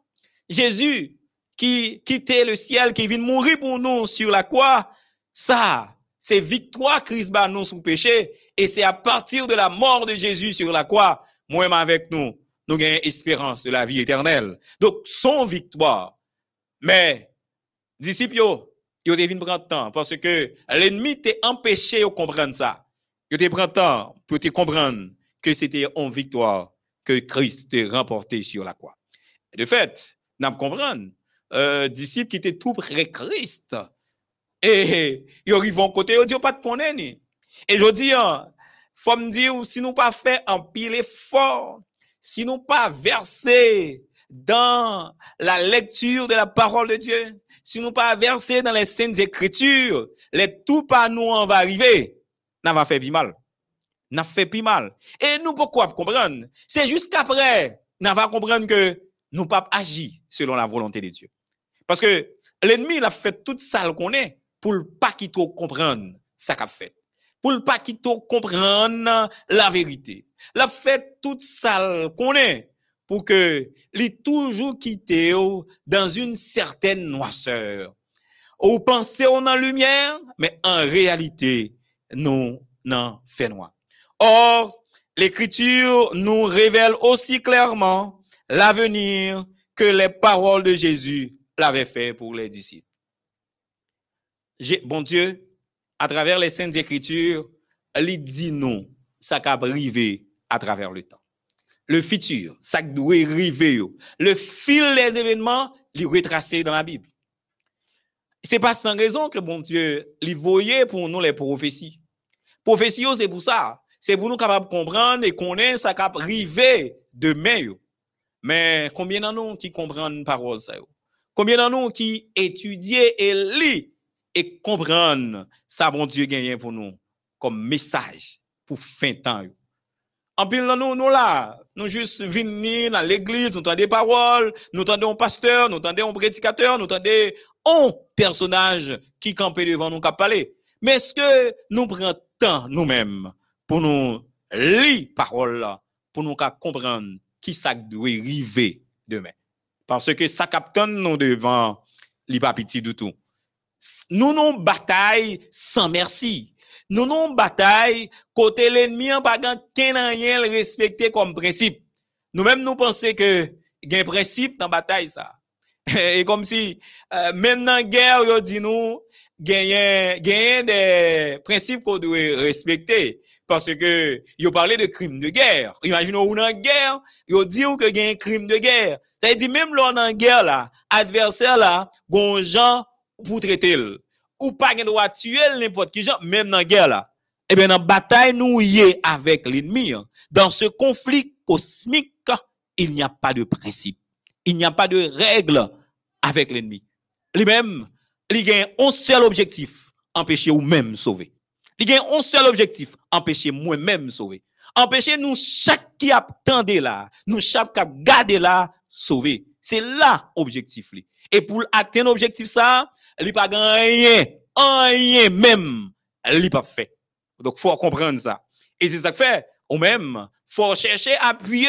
Jésus, qui quittait le ciel, qui vient mourir pour nous sur la croix, ça, c'est victoire Christ bat nous sous péché. Et c'est à partir de la mort de Jésus sur la croix, moi-même avec nous, nous gagnons espérance de la vie éternelle. Donc, son victoire. Mais, disciples, il devine prendre temps parce que l'ennemi t'a empêché de comprendre ça. Il te prend temps pour te comprendre que c'était en victoire que Christ a remporté sur la croix. De fait, nous comprenons, euh, disciples qui étaient tout près Christ, et ils arrivent à côté, ils disent pas de connaître. Et je dis, hein, faut me dire, si nous pas fait un pile effort, si nous pas versé dans la lecture de la parole de Dieu, si nous pas versé dans les saintes écritures, les tout pas nous on va arriver, n'a va fait plus mal. N'a fait plus mal. Et nous pourquoi comprendre? C'est jusqu'après, n'a va comprendre que nous pas agir selon la volonté de Dieu. Parce que l'ennemi, il a fait tout ça qu'on est pour ne pas qu'il comprendre ça qu'a fait. Pour ne pas qu'il comprendre la vérité. Il a fait tout ça qu'on est pour que il toujours quitté dans une certaine noisseur. Ou pensez on en lumière, mais en réalité, nous n'en fait noir. Or, l'écriture nous révèle aussi clairement l'avenir que les paroles de Jésus l'avaient fait pour les disciples. Bon Dieu, à travers les saintes écritures, il dit nous, ça qu'a arrivé à travers le temps le futur, ça doit arriver. Le fil des événements, il est retracé dans la Bible. C'est pas sans raison que bon Dieu, il voyait pour nous les prophéties. Prophéties, c'est pour ça. C'est pour nous capables de comprendre et connaître ça qui arrivé demain. Mais combien d'entre nous qui comprennent parole ça? Combien d'entre nous qui étudient et lisent et comprennent ça, bon Dieu, gagne pour nous comme message pour fin temps? En pile, nous, nous là, nous juste venir dans l'église, nous entendons des paroles, nous entendons un pasteur, nous entendons un prédicateur, nous entendons un personnage qui campe devant nous qui parler. Mais est-ce que nous prenons temps nous-mêmes pour nous lire parole là, pour nous comprendre qui ça doit arriver demain? Parce que ça capte nous devant les petit du tout. Nous nous bataille sans merci. Nous nous bataille côté l'ennemi en pas rien respecté comme principe. Nous-mêmes nous pensons que il y a un principe dans bataille ça. Et comme si euh, même dans la guerre, il dit nous y a des principes qu'on doit respecter parce que il parlé de crimes de guerre. Imaginez on en guerre, il dit que un crime de guerre. Ça veut dire même là dans guerre là, adversaire là, bon gens pour traiter ou pas de droit tuer n'importe qui, même dans la guerre là. Eh bien, dans la bataille, nous y est avec l'ennemi. Hein. Dans ce conflit cosmique, il n'y a pas de principe. Il n'y a pas de règle avec l'ennemi. Lui-même, il a un seul objectif, empêcher ou même sauver. Il a un seul objectif, empêcher moi-même sauver. Empêcher nous chaque qui attendait là, nous chaque qui gardé là, sauver. C'est là objectif. Et pour atteindre l'objectif ça, il pas rien, rien même, il pas fait. Donc faut comprendre ça. Et c'est ça que fait, ou même faut chercher à appuyer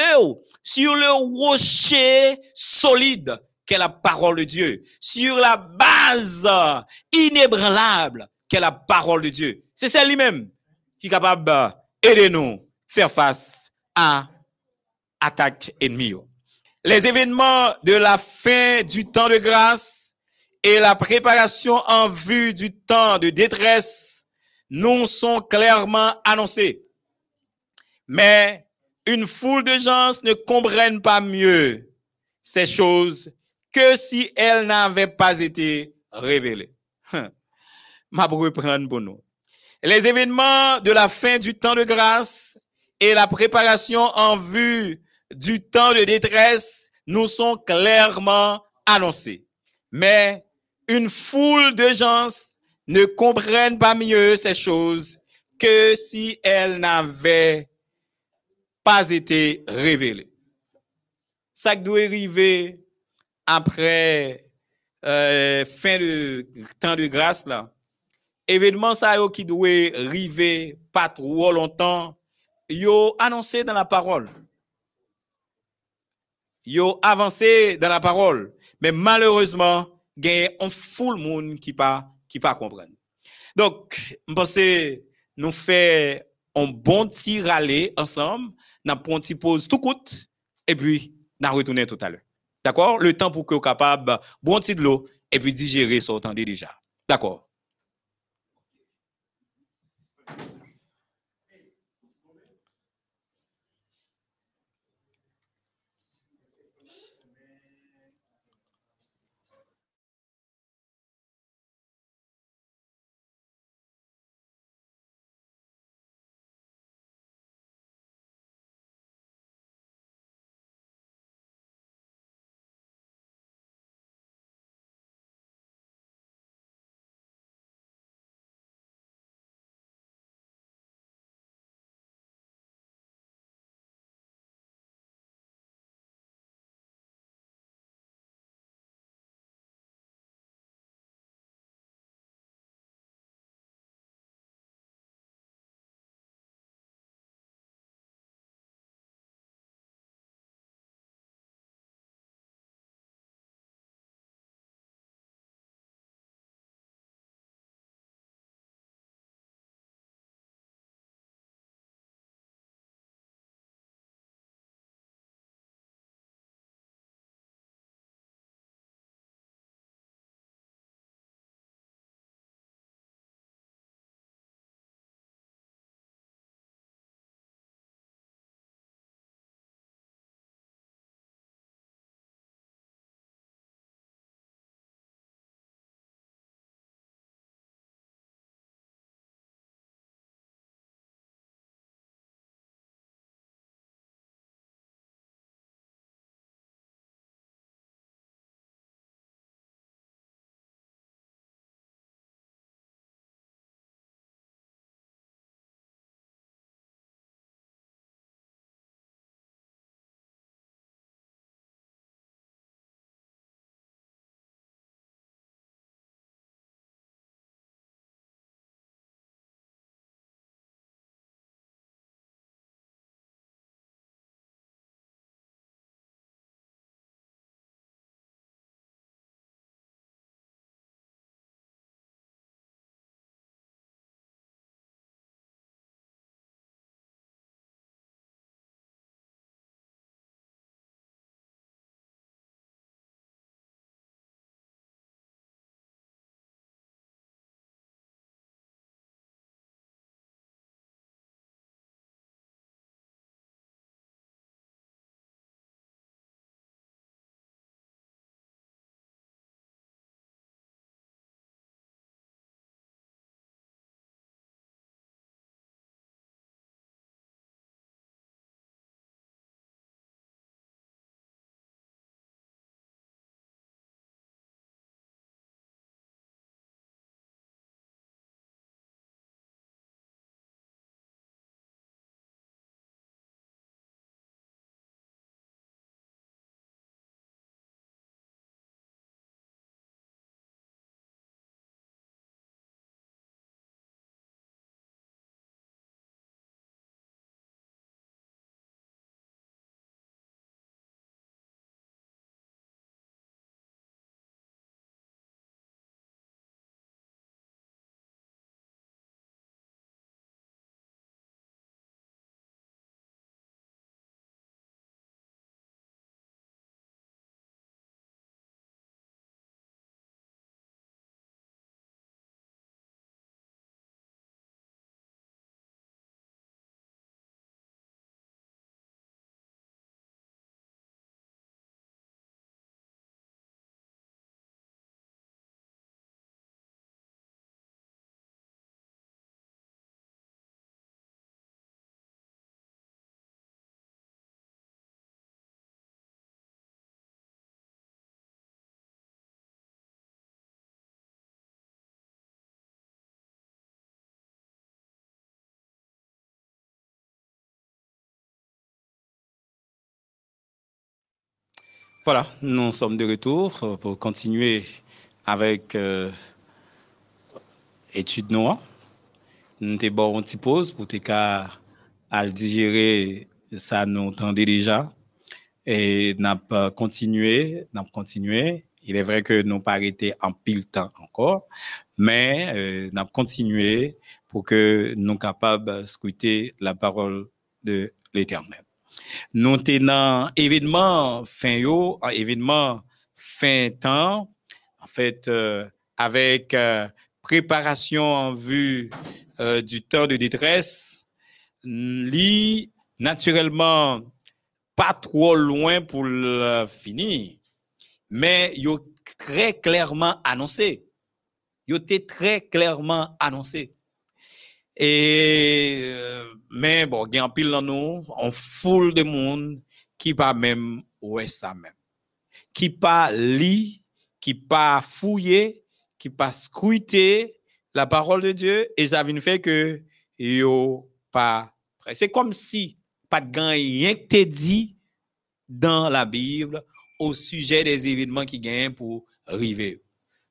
sur le rocher solide qu'est la parole de Dieu, sur la base inébranlable qu'est la parole de Dieu. C'est celle lui-même qui est capable d'aider nous faire face à attaque ennemie. Les événements de la fin du temps de grâce et la préparation en vue du temps de détresse nous sont clairement annoncés. Mais une foule de gens ne comprennent pas mieux ces choses que si elles n'avaient pas été révélées. Ma reprendre pour nous. Les événements de la fin du temps de grâce et la préparation en vue du temps de détresse nous sont clairement annoncés. Mais une foule de gens ne comprennent pas mieux ces choses que si elles n'avaient pas été révélées. Ça doit arriver après euh, fin de temps de grâce là. Événement ça qui doit arriver pas trop longtemps, yo annoncé dans la parole. Yo avancé dans la parole, mais malheureusement, gagne un full monde qui pas qui pas comprendre. Donc, je pense nous fait un bon petit râler ensemble, nous pris un petit pause tout coûte et puis nous retourner tout à l'heure. D'accord? Le temps pour que vous capable bon petit de l'eau et puis digérer ce que déjà. D'accord? Voilà, nous sommes de retour euh, pour continuer avec euh, étude noire. Nous avons une petite pause pour à digérer ça nous entendait déjà et n'a pas continué, n'a continué. Il est vrai que nous pas arrêté en pile temps encore, mais euh, n'a continué pour que nous capables de scruter la parole de l'Éternel. Nous tenons événement fin yo, événement fin temps, en fait, euh, avec euh, préparation en vue euh, du temps de détresse, lit naturellement pas trop loin pour le finir, mais il très clairement annoncé. Il était très clairement annoncé. Et, mais bon, il y a un dans foule de monde qui pas même ouais ça même. Qui pas lit, qui pas fouillé, qui pas scruté la parole de Dieu et ça vient fait que yo pas C'est comme si pas de rien que dit dans la Bible au sujet des événements qui pour arriver.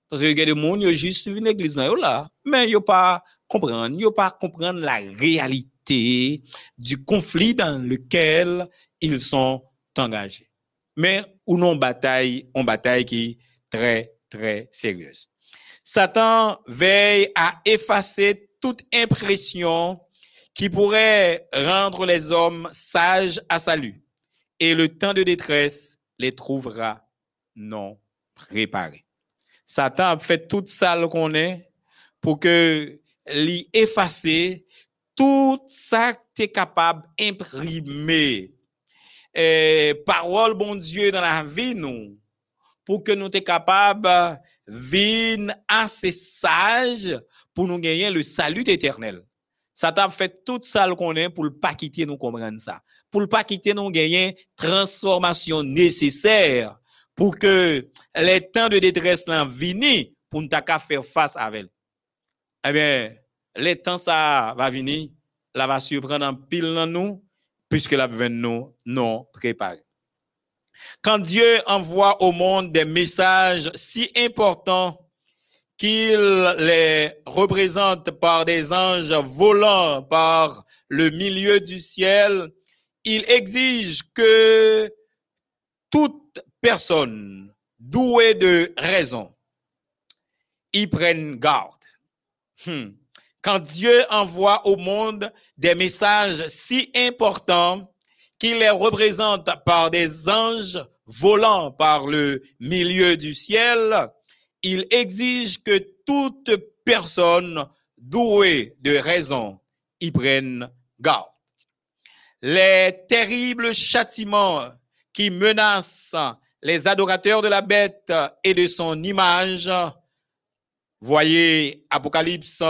Parce que il y a des gens qui juste suivi l'église là, mais ils pas comprendre, ils pas comprendre la du conflit dans lequel ils sont engagés. Mais ou non bataille, on bataille qui est très très sérieuse. Satan veille à effacer toute impression qui pourrait rendre les hommes sages à salut. Et le temps de détresse les trouvera non préparés. Satan a fait toute ça qu'on est pour que lui effacer tout ça tu es capable d'imprimer. parole bon Dieu dans la vie nous pour que nous soyons capables de vivre assez sage pour nous gagner le salut éternel. Satan fait tout ça qu'on est pour ne pas quitter nous comprendre ça. Pour ne pas quitter nous gagner transformation nécessaire pour que les temps de détresse là pour nous faire face avec. Eh bien, les temps ça va venir, là va surprendre en pile dans nous puisque la vient nous non. Quand Dieu envoie au monde des messages si importants qu'il les représente par des anges volants par le milieu du ciel, il exige que toute personne douée de raison y prenne garde. Hmm. Quand Dieu envoie au monde des messages si importants qu'il les représente par des anges volants par le milieu du ciel, il exige que toute personne douée de raison y prenne garde. Les terribles châtiments qui menacent les adorateurs de la bête et de son image, voyez Apocalypse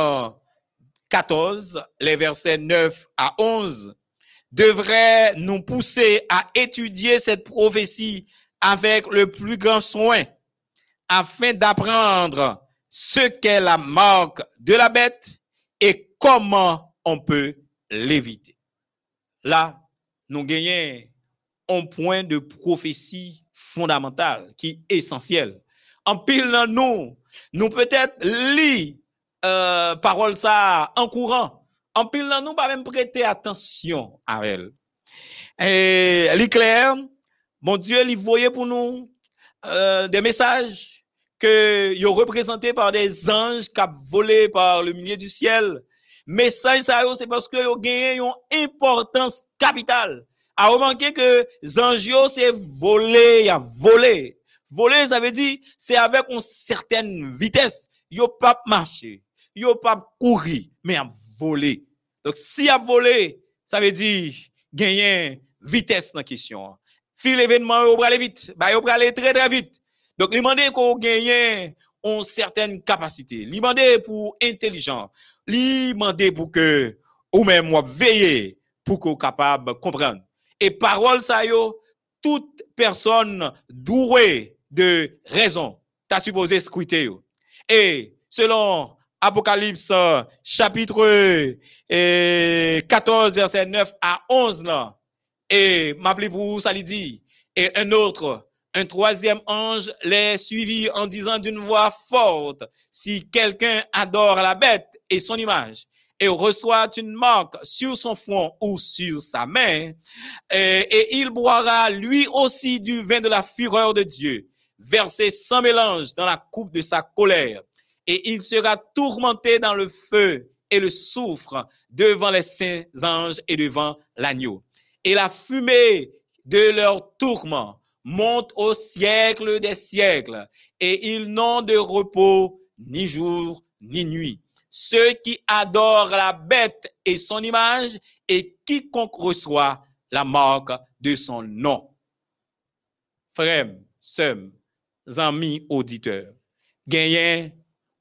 14, les versets 9 à 11, devraient nous pousser à étudier cette prophétie avec le plus grand soin afin d'apprendre ce qu'est la marque de la bête et comment on peut l'éviter. Là, nous gagnons un point de prophétie fondamentale qui est essentiel. En pile nous, nous peut-être lire euh, parole ça en courant. En pile nous, pas même prêter attention à elle. Et l'éclair, mon Dieu, il voyait pour nous euh, des messages que sont représentés par des anges qui volé par le milieu du ciel. Message ça c'est parce que ont gagné une importance capitale. À remarquer que anges c'est volé, a volé. Voler ça veut dire c'est avec une certaine vitesse. Yo pas marcher, yo pas courir, mais a volé. Donc si a volé, ça veut dire gagner vitesse dans la question. Fil l'événement, yo aller vite, bah yo aller très très vite. Donc, il demande qu'on gagne une certaine capacité. Il demande pour intelligent. Il demande pour que, ou même, moi, veiller pour qu'on capable comprendre. Et parole, ça yo, toute personne douée de raison, t'as supposé scruter Et, selon Apocalypse, chapitre 14, verset 9 à 11, là, et m'appeler pour ça, dit, et un autre, Un troisième ange les suivit en disant d'une voix forte, si quelqu'un adore la bête et son image et reçoit une marque sur son front ou sur sa main, et, et, il boira lui aussi du vin de la fureur de Dieu, versé sans mélange dans la coupe de sa colère, et il sera tourmenté dans le feu et le soufre devant les saints anges et devant l'agneau. Et la fumée de leur tourment monte au siècle des siècles, et ils n'ont de repos ni jour ni nuit. Ceux qui adorent la bête et son image, et quiconque reçoit la marque de son nom. Frères, sœurs, amis auditeurs, gagnez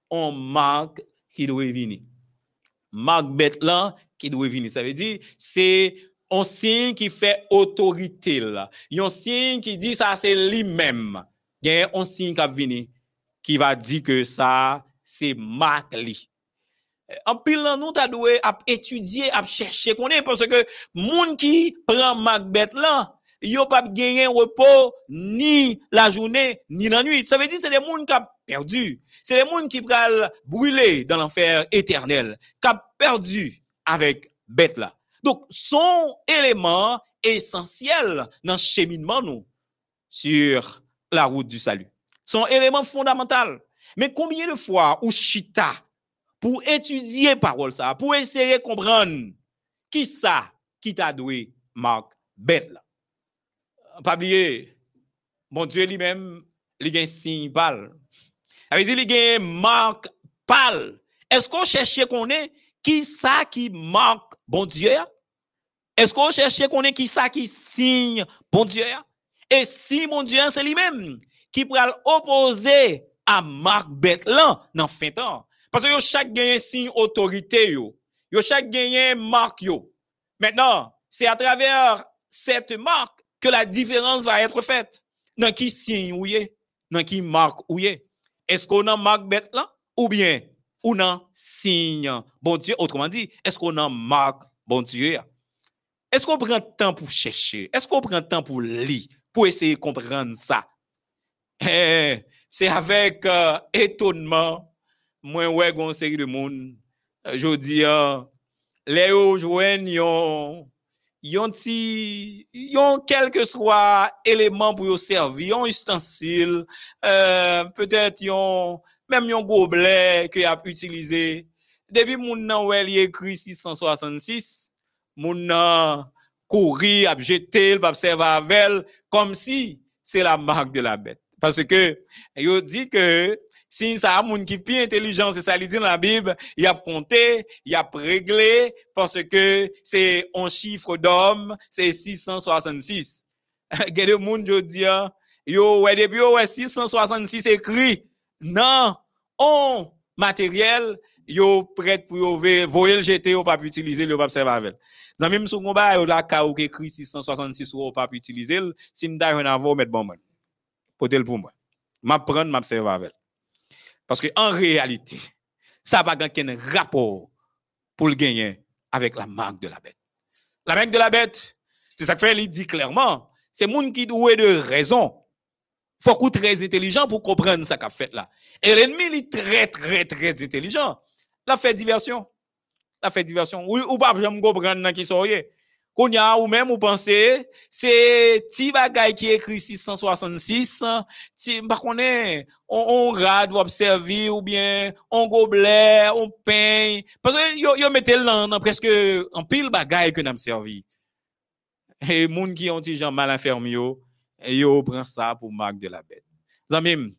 on marque qui doit venir. Marque bête qui doit venir. Ça veut dire, c'est un signe qui fait autorité là. Un signe qui dit ça c'est lui-même. Il y a un signe qui va venir qui va dire que ça c'est Marc li. En pile nous ta doué à étudier, à chercher connaît parce que moun qui prend Macbeth là, yo pas gagné repos ni la journée ni la nuit. Ça veut dire c'est des moun qui perdu. C'est des moun qui pral brûler dans l'enfer éternel, qui a perdu avec bête. Donc, son élément essentiel dans le cheminement nous sur la route du salut. Son élément fondamental. Mais combien de fois ou chita pour étudier parole ça, pour essayer de comprendre qui ça qui t'a doué Marc bête là? Pas oublier, mon Dieu lui-même, il a un signe. Dit il a marque pâle. Est-ce qu'on cherche qu'on est qui ça qui marque bon Dieu? Est-ce qu'on cherche qu'on est qui ça qui signe? Bon Dieu? Et si mon Dieu, c'est lui-même qui pourra opposer à Marc Betlan dans fin temps. Parce que chaque gagne signe autorité yo. Chaque gagne marque yo. Maintenant, c'est à travers cette marque que la différence va être faite. Dans qui signe ou dans qui marque ou Est-ce qu'on a marque ou bien ou non signe. Bon Dieu autrement dit, est-ce qu'on a marque bon Dieu est-ce qu'on prend temps pour chercher? Est-ce qu'on prend temps pour lire, pour essayer de comprendre ça? Eh, c'est avec euh, étonnement, moi, ouais, une série de monde, euh, je dis, euh, les joignent, yon, yon ti, yon quel que soit élément pour servir, yon ustensile, euh, peut-être yon, même yon gobelet que a utilisé. Depuis mon nom, il écrit 666, moun nan kouri, ap jeter, ap observer avec comme si c'est la marque de la bête. Parce que, yo dit que, si ça a moun qui plus intelligent, c'est ça dit dans la Bible, il a compté, il a réglé, parce que c'est un chiffre d'homme, c'est 666. Gade moun yo dit, yo, ouais, depuis, ouais, 666 écrit, non, on matériel, yo prêt pour yo voyer le jeter, ou pas utiliser, yo pas observer avec. Zami msou ngomba yo la ka ou écrit 666 ou pas utiliser, si m'da yon avou mettre bon man. Potel pour moi. M'a prendre m'observer avec. Parce que en réalité, ça va gagner un rapport pour le gagner avec la marque de la bête. La marque de la bête, c'est ça que fait, il dit clairement, c'est moun qui doit de raison. Faut qu'on très intelligent pour comprendre ça qu'a fait là. Et l'ennemi, il est très, très, très intelligent. La fait diversion. La fait diversion. Ou, ou pas, j'aime comprendre qui soyez. Qu'on y a ou même, ou pensez, c'est ti bagay qui écrit 666, ti, bah, on on, on rade, ou observer, ou bien, on gobelet, on peint. Parce que yo, yo mettez dans presque, en pile bagay que n'a servi. Et moun qui ont gens mal enfermé yo, yo prend ça pour marque de la bête. Zamim,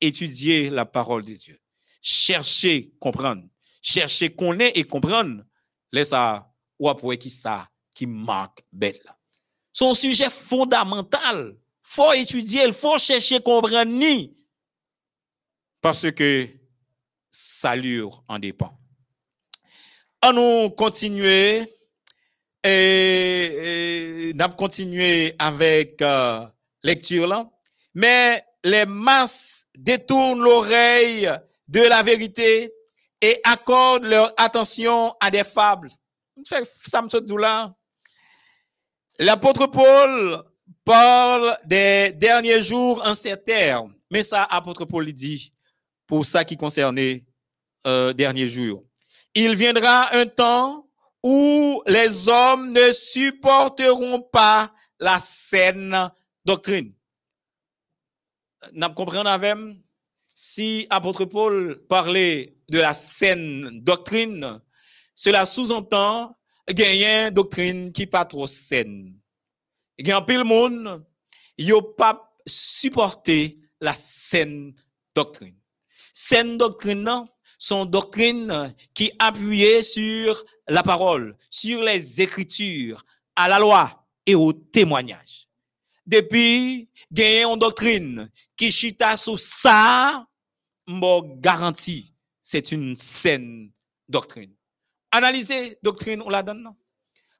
étudier la parole de Dieu. Chercher, comprendre chercher, connaître et comprendre, laisse ça, ou après qui ça, qui marque bête là. Son sujet fondamental. Faut étudier, il faut chercher, comprendre ni. Parce que salut en dépend. On nous continuer et, et continuer avec euh, lecture là. Mais les masses détournent l'oreille de la vérité et accordent leur attention à des fables. Ça me là. L'apôtre Paul parle des derniers jours en ces termes. Mais ça, apôtre Paul dit pour ça qui concernait euh, derniers jours. Il viendra un temps où les hommes ne supporteront pas la saine doctrine. Nous comprenons si apôtre Paul parlait de la saine doctrine, cela sous-entend une doctrine qui pas trop saine. Il y a un monde, il pas supporter la saine doctrine. Saine doctrine, non, sont doctrines qui appuyaient sur la parole, sur les écritures, à la loi et au témoignage. Depuis, gagner une doctrine qui chita sous ça, me garantie, c'est une saine doctrine. Analyser doctrine, on la donne, non?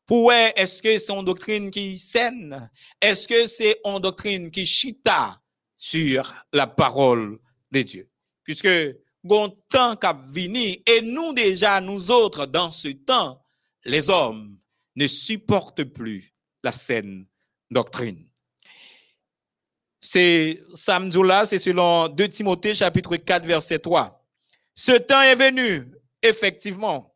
Pourquoi est-ce que c'est une doctrine qui saine? Est-ce que c'est une doctrine qui chita sur la parole de Dieu? Puisque, bon temps qu'a venu, et nous déjà, nous autres, dans ce temps, les hommes ne supportent plus la saine doctrine. C'est samedi là, c'est selon 2 Timothée chapitre 4 verset 3. Ce temps est venu, effectivement,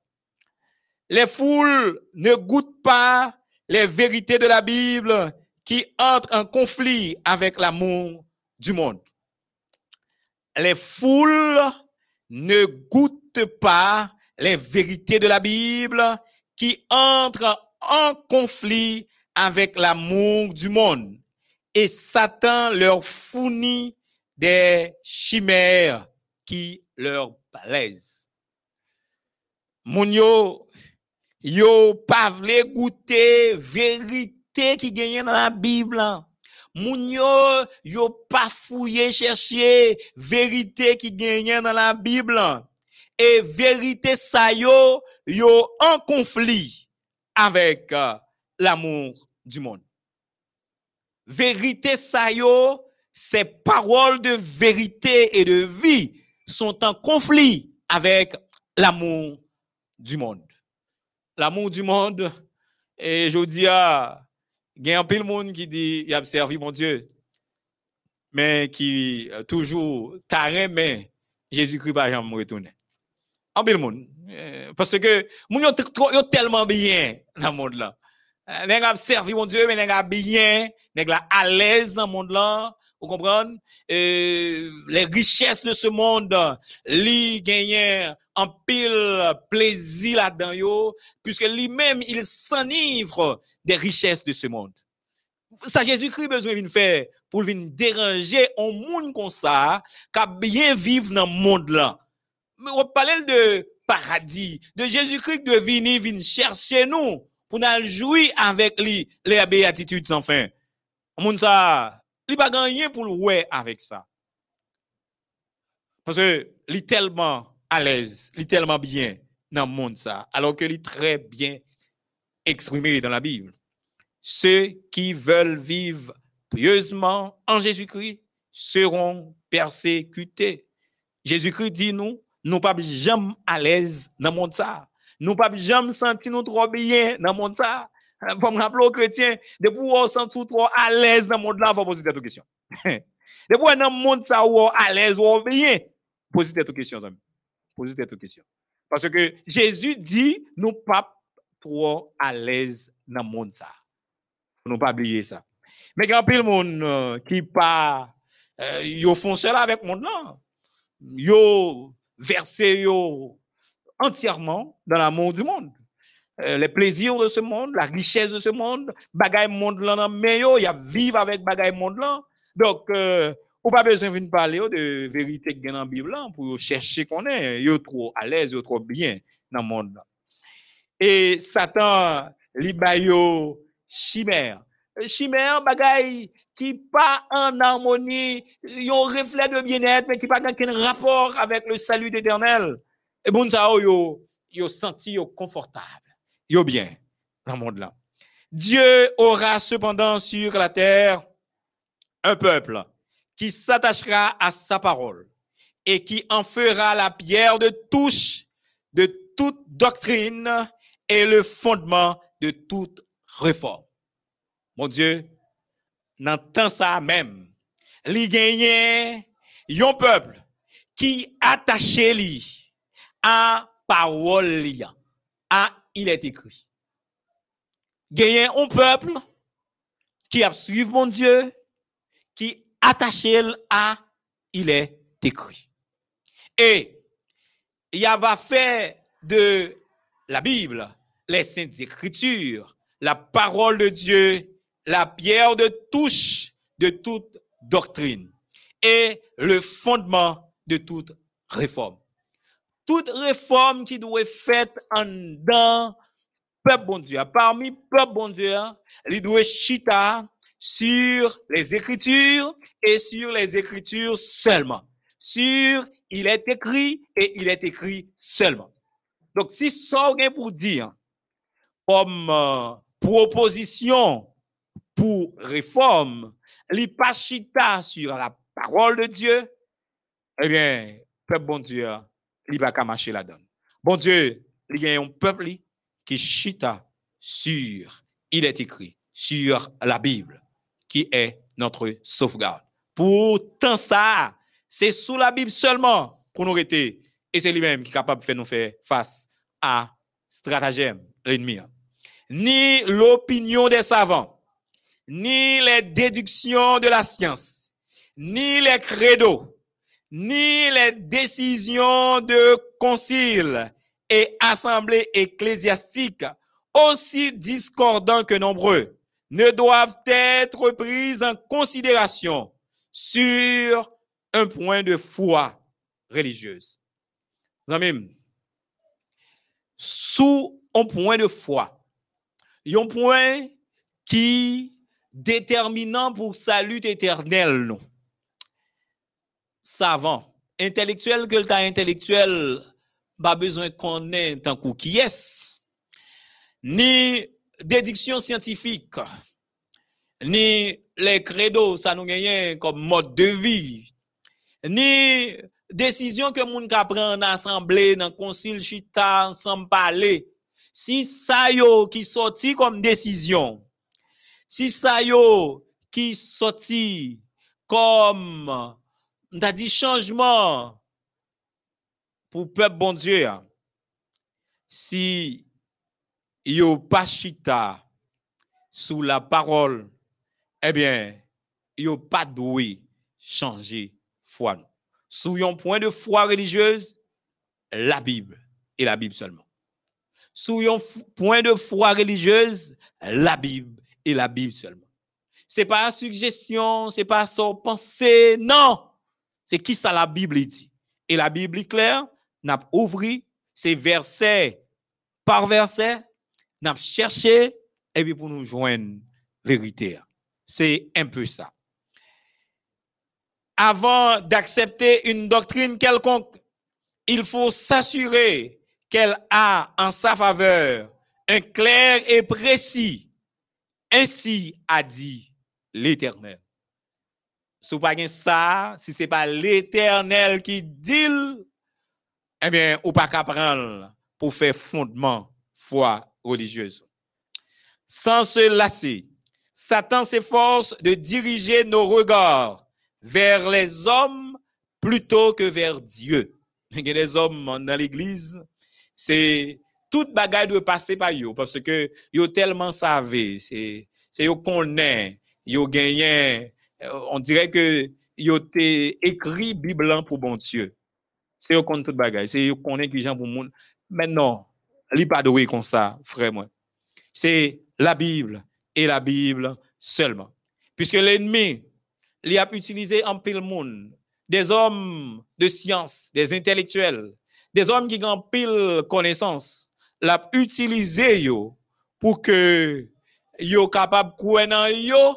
les foules ne goûtent pas les vérités de la Bible qui entrent en conflit avec l'amour du monde. Les foules ne goûtent pas les vérités de la Bible qui entrent en conflit avec l'amour du monde. Et Satan leur fournit des chimères qui leur plaisent. Mounio, yo pas vle goûter vérité qui gagne dans la Bible. Moun yo, yo pas fouillé chercher vérité qui gagne dans la Bible. Et vérité ça yo, en conflit avec euh, l'amour du monde. Vérité ça yo, ces paroles de vérité et de vie sont en conflit avec l'amour du monde l'amour du monde. Et je dis, à il y un monde qui dit, il a servi mon Dieu, mais qui euh, toujours taré, mais Jésus-Christ va jamais retourner. Peu de monde. Euh, parce que, moun yo tellement bien dans le monde là. Euh, nèg a servi mon Dieu, mais nèg a bien, la à l'aise dans le monde là. Vous comprenez? les richesses de ce monde, li gagnent en pile plaisir là-dedans, puisque lui-même, il s'enivre des richesses de ce monde. Ça, Jésus-Christ besoin de faire pour venir déranger un monde comme ça, qui a bien vivre dans le monde là. Mais on parle de paradis, de Jésus-Christ de venir, venir chercher nous, pour nous jouer avec lui, les béatitudes sans fin. Monde ça, il pas gagné pour le avec ça. Parce que, il tellement à l'aise, il est tellement bien dans le monde ça, alors qu'il est très bien exprimé dans la Bible. Ceux qui veulent vivre pieusement en Jésus-Christ seront persécutés. Jésus-Christ dit nous, nous pas jamais à l'aise dans le monde ça. Nous pas jamais sentir nous trop bien dans le monde ça. Pour me rappeler aux chrétiens, de pouvoir sentir trop à l'aise dans le monde là, faut poser cette question. de pouvoir dans le monde ça, à l'aise ou bien, poser cette question, amis. Posez cette question. Parce que Jésus dit, nous pas trop à l'aise dans le monde ça. Nous pas oublier ça. Mais quand le monde euh, qui pas, euh, yo font cela avec le monde là. Yo versé yo entièrement dans l'amour du monde. Euh, les plaisirs de ce monde, la richesse de ce monde, bagaille monde là, mais yo, y a vivre avec bagaille monde là. Donc, ou pas besoin de parler de vérité qui est dans la Bible pour chercher qu'on est. Yo trop à l'aise, yo trop bien dans le monde. Et Satan, li yo chimère. Chimère, bagay qui pas en harmonie, yon reflet de bien-être, mais qui pas aucun rapport avec le salut éternel. Et bon, ça, yo, yo senti yo confortable, yo bien dans le monde là. Dieu aura cependant sur la terre un peuple qui s'attachera à sa parole et qui en fera la pierre de touche de toute doctrine et le fondement de toute réforme. Mon Dieu, temps ça même, li gagne un peuple qui attaché li à parole li, à il est écrit. Gagner un peuple qui a suivi mon Dieu, qui attaché à il est écrit. Et il va faire de la Bible, les saintes écritures, la parole de Dieu, la pierre de touche de toute doctrine et le fondement de toute réforme. Toute réforme qui doit être faite en dans peuple bon Dieu, parmi peuple bon Dieu, il doit chita sur les Écritures et sur les Écritures seulement. Sur il est écrit et il est écrit seulement. Donc, si ça pour dire comme euh, proposition pour réforme, li pas chita sur la parole de Dieu, eh bien, peuple bon Dieu, il marcher la donne. Bon Dieu, il y a un peuple qui chita sur, il est écrit, sur la Bible, qui est notre sauvegarde. Pourtant ça, c'est sous la Bible seulement qu'on aurait été, et c'est lui-même qui est capable de faire nous faire face à stratagème, l'ennemi. Ni l'opinion des savants, ni les déductions de la science, ni les credos, ni les décisions de concile et assemblées ecclésiastiques, aussi discordants que nombreux, ne doivent être prises en considération sur un point de foi religieuse. Amen. Sous un point de foi, un point qui déterminant pour salut éternel, non. Savant, intellectuel que temps intellectuel, pas besoin qu'on ait tant coup qui est, ni déduction scientifique, ni les credos, ça nous gagne comme mode de vie, ni décision que moun ka prend en assemblée, dans concile chita, ensemble parler. Si ça yo qui sorti comme décision, si ça yo qui sorti comme, on dit changement pour peuple bon Dieu, hein. si yo pas chita sous la parole, eh bien, yo pas doué changer foi. Sous un point de foi religieuse, la Bible et la Bible seulement. Sous un point de foi religieuse, la Bible et la Bible seulement. C'est pas une suggestion, c'est pas son pensée, non. C'est qui ça la Bible dit. Et la Bible est claire, n'a ouvert ces versets par verset, n'a cherché et puis pour nous joindre vérité. C'est un peu ça. Avant d'accepter une doctrine quelconque, il faut s'assurer qu'elle a en sa faveur un clair et précis ainsi a dit l'Éternel. Si pas ça, si c'est pas l'Éternel qui dit, eh bien, ou pas qu'à prendre pour faire fondement foi religieuse. Sans se lasser, Satan s'efforce de diriger nos regards vers les hommes plutôt que vers Dieu. Il y a des hommes dans l'église, c'est toute bagaille doit passer par eux parce que yo tellement savent, c'est c'est yo connaît, yo gagné, euh, on dirait que yo t'es écrit Bible pour bon Dieu. C'est yo connaît toute bagaille, c'est yo connaît qui gens pour monde. Maintenant, li pas comme ça, frère. C'est la Bible et la Bible seulement. Puisque l'ennemi, il a utilisé en pile monde, des hommes de science, des intellectuels, des hommes qui ont pile connaissance, l'a utilisé pour que yo capable nan yo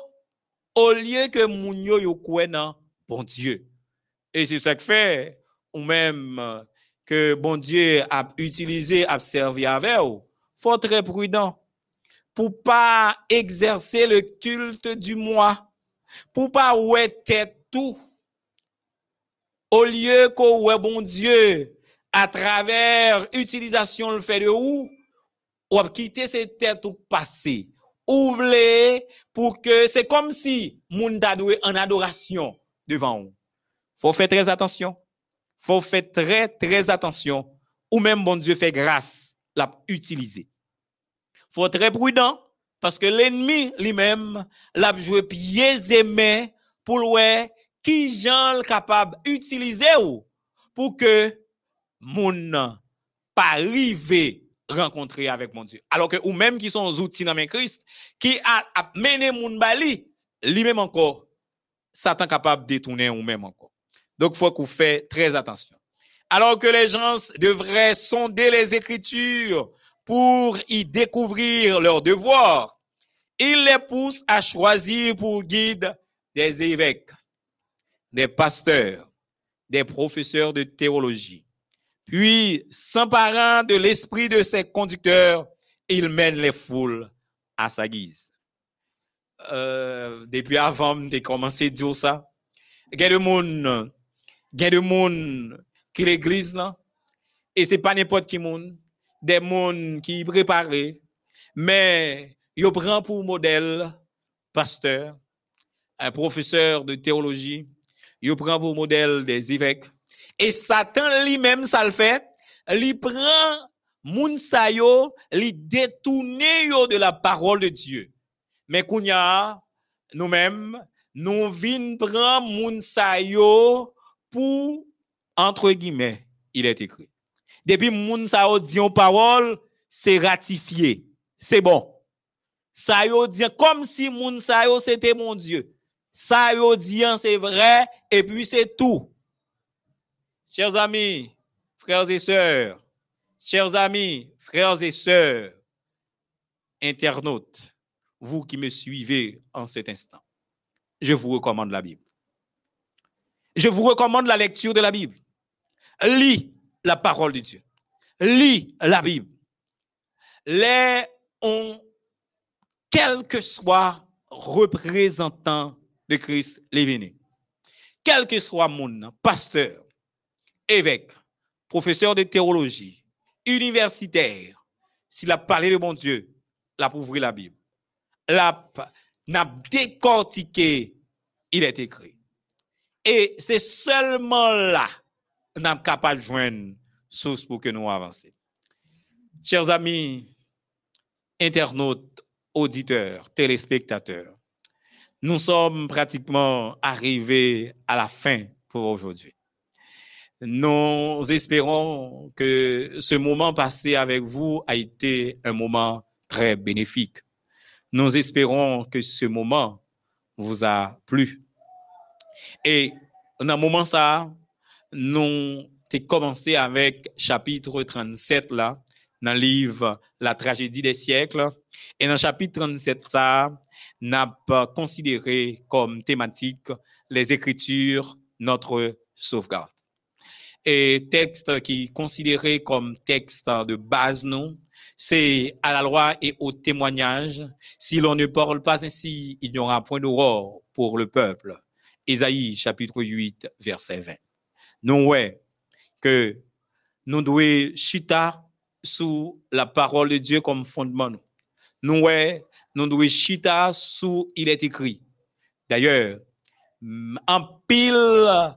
au lieu que moun yo yo Dieu. Et c'est ça que fait ou même que bon Dieu a utilisé a servi avec vous. Faut très prudent pour pas exercer le culte du moi, pour pas ouais tête tout. Au lieu que ouais bon Dieu à travers utilisation le fait de ou, ou quitter cette tête ou passer ouvrez pour que c'est comme si doué en adoration devant vous. Faut faire très attention. Faut faire très, très attention. Ou même bon Dieu fait grâce, l'a utiliser. Faut être très prudent parce que l'ennemi lui-même l'a joué pieds et mains pour le qui gens capable d'utiliser pour que moun pas arriver rencontrer avec mon Dieu. Alors que ou même qui sont outils dans Christ qui a, mené moun bali lui-même encore Satan capable de détourner ou même encore. Donc, faut qu'on fait très attention. Alors que les gens devraient sonder les Écritures pour y découvrir leurs devoirs, il les pousse à choisir pour guide des évêques, des pasteurs, des professeurs de théologie. Puis, s'emparant de l'esprit de ses conducteurs, il mène les foules à sa guise. Euh, depuis avant de commencer à dire ça, il il y a des gens qui l'église là, et c'est pas n'importe qui monde, des gens qui préparés, mais ils prend pour modèle pasteur, un professeur de théologie, ils prend pour modèle des évêques, et Satan lui-même ça le fait, il prend moun sa yo, li yo de la parole de Dieu. Mais kounya, nous-mêmes, nous vin prendre moun sa yo pour, entre guillemets, il est écrit. Depuis moun sa yo dit en parole, c'est ratifié. C'est bon. Ça dit comme si moun sa yo c'était mon Dieu. Ça dit c'est vrai et puis c'est tout. Chers amis, frères et sœurs, chers amis, frères et sœurs, internautes, vous qui me suivez en cet instant, je vous recommande la Bible. Je vous recommande la lecture de la Bible. Lis la parole de Dieu. Lis la Bible. Les ont, quel que soit représentant de Christ, les. Quel que soit mon pasteur, évêque, professeur de théologie, universitaire, s'il a parlé de mon Dieu, la pour la Bible. La n'a décortiqué, il est écrit. Et c'est seulement là nous sommes capables de joindre source pour que nous avancions. Chers amis, internautes, auditeurs, téléspectateurs, nous sommes pratiquement arrivés à la fin pour aujourd'hui. Nous espérons que ce moment passé avec vous a été un moment très bénéfique. Nous espérons que ce moment vous a plu. Et dans un moment ça, nous avons commencé avec chapitre 37 là, dans le livre La tragédie des siècles. Et dans le chapitre 37 ça, n'a pas considéré comme thématique les écritures, notre sauvegarde. Et texte qui considéré comme texte de base, non, c'est à la loi et au témoignage. Si l'on ne parle pas ainsi, il n'y aura point d'aurore pour le peuple. Isaïe chapitre 8, verset 20. Nous, ouais, que nous devons chita sous la parole de Dieu comme fondement. Nous, ouais, nous devons chita sous il est écrit. D'ailleurs, en pile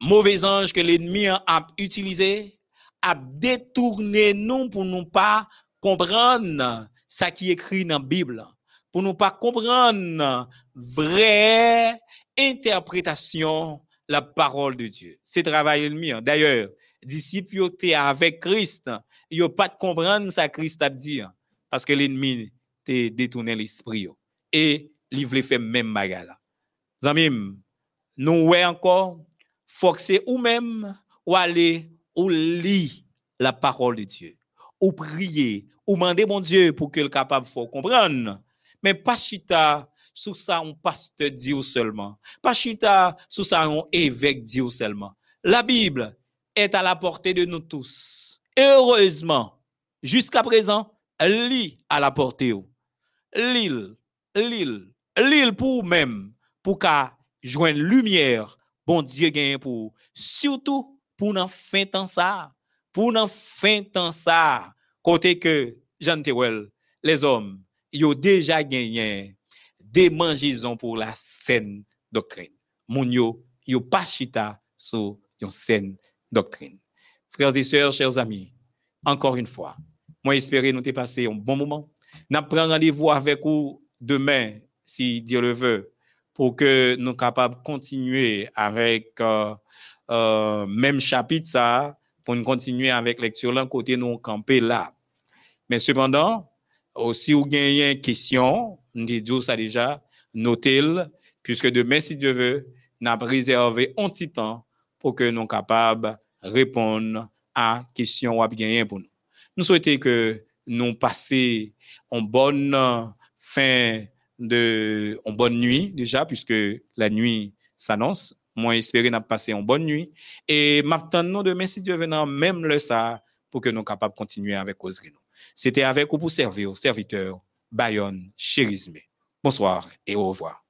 mauvais ange que l'ennemi a utilisé, à détourner nous pour nous pas comprendre ce qui est écrit dans la Bible, pour nous pas comprendre vraie interprétation la parole de Dieu. C'est travail ennemi. D'ailleurs, disciples avec Christ, ils n'ont pas de comprendre ce que Christ a dit parce que l'ennemi t'a détourné l'esprit et il voulait faire même bagala. Zamim, nous ouais encore forcer ou même ou aller ou lit la parole de Dieu, ou prier, ou demander mon Dieu pour qu'il soit capable de comprendre. Mais pas chita sous ça un pasteur dit seulement. Pas chita sous ça un évêque dit seulement. La Bible est à la portée de nous tous. heureusement, jusqu'à présent, lit à la portée. L'île, l'île, l'île pour même, pour qu'à joindre lumière, bon Dieu gagne pour, surtout pour n'en fin temps ça, pour n'en fin temps ça, côté que Jean les hommes ils ont déjà gagné des mangisons pour la saine doctrine. Moun yo, pas chita sur une saine doctrine. Frères et sœurs, chers amis, encore une fois, moi espérer nous passé un bon moment. Nous prenons rendez-vous avec vous demain, si Dieu le veut, pour que nous capables continuer avec euh, euh, même chapitre pour nous continuer avec lecture là, côté nous camper là. Mais cependant, si vous avez une question, nous disons ça déjà, notez-le, puisque demain, si Dieu veut, nous avons réservé un petit temps pour que nous soyons capables de répondre à question ou bien pour nous. Nous souhaitons que nous passions une bonne fin de, une bonne nuit déjà, puisque la nuit s'annonce. Moi, espérer n'a passé une bonne nuit. Et maintenant, demain, si Dieu veut, même le ça, pour que nous capables de continuer avec Causerie. C'était avec vous pour servir, serviteur Bayonne Chérisme. Bonsoir et au revoir.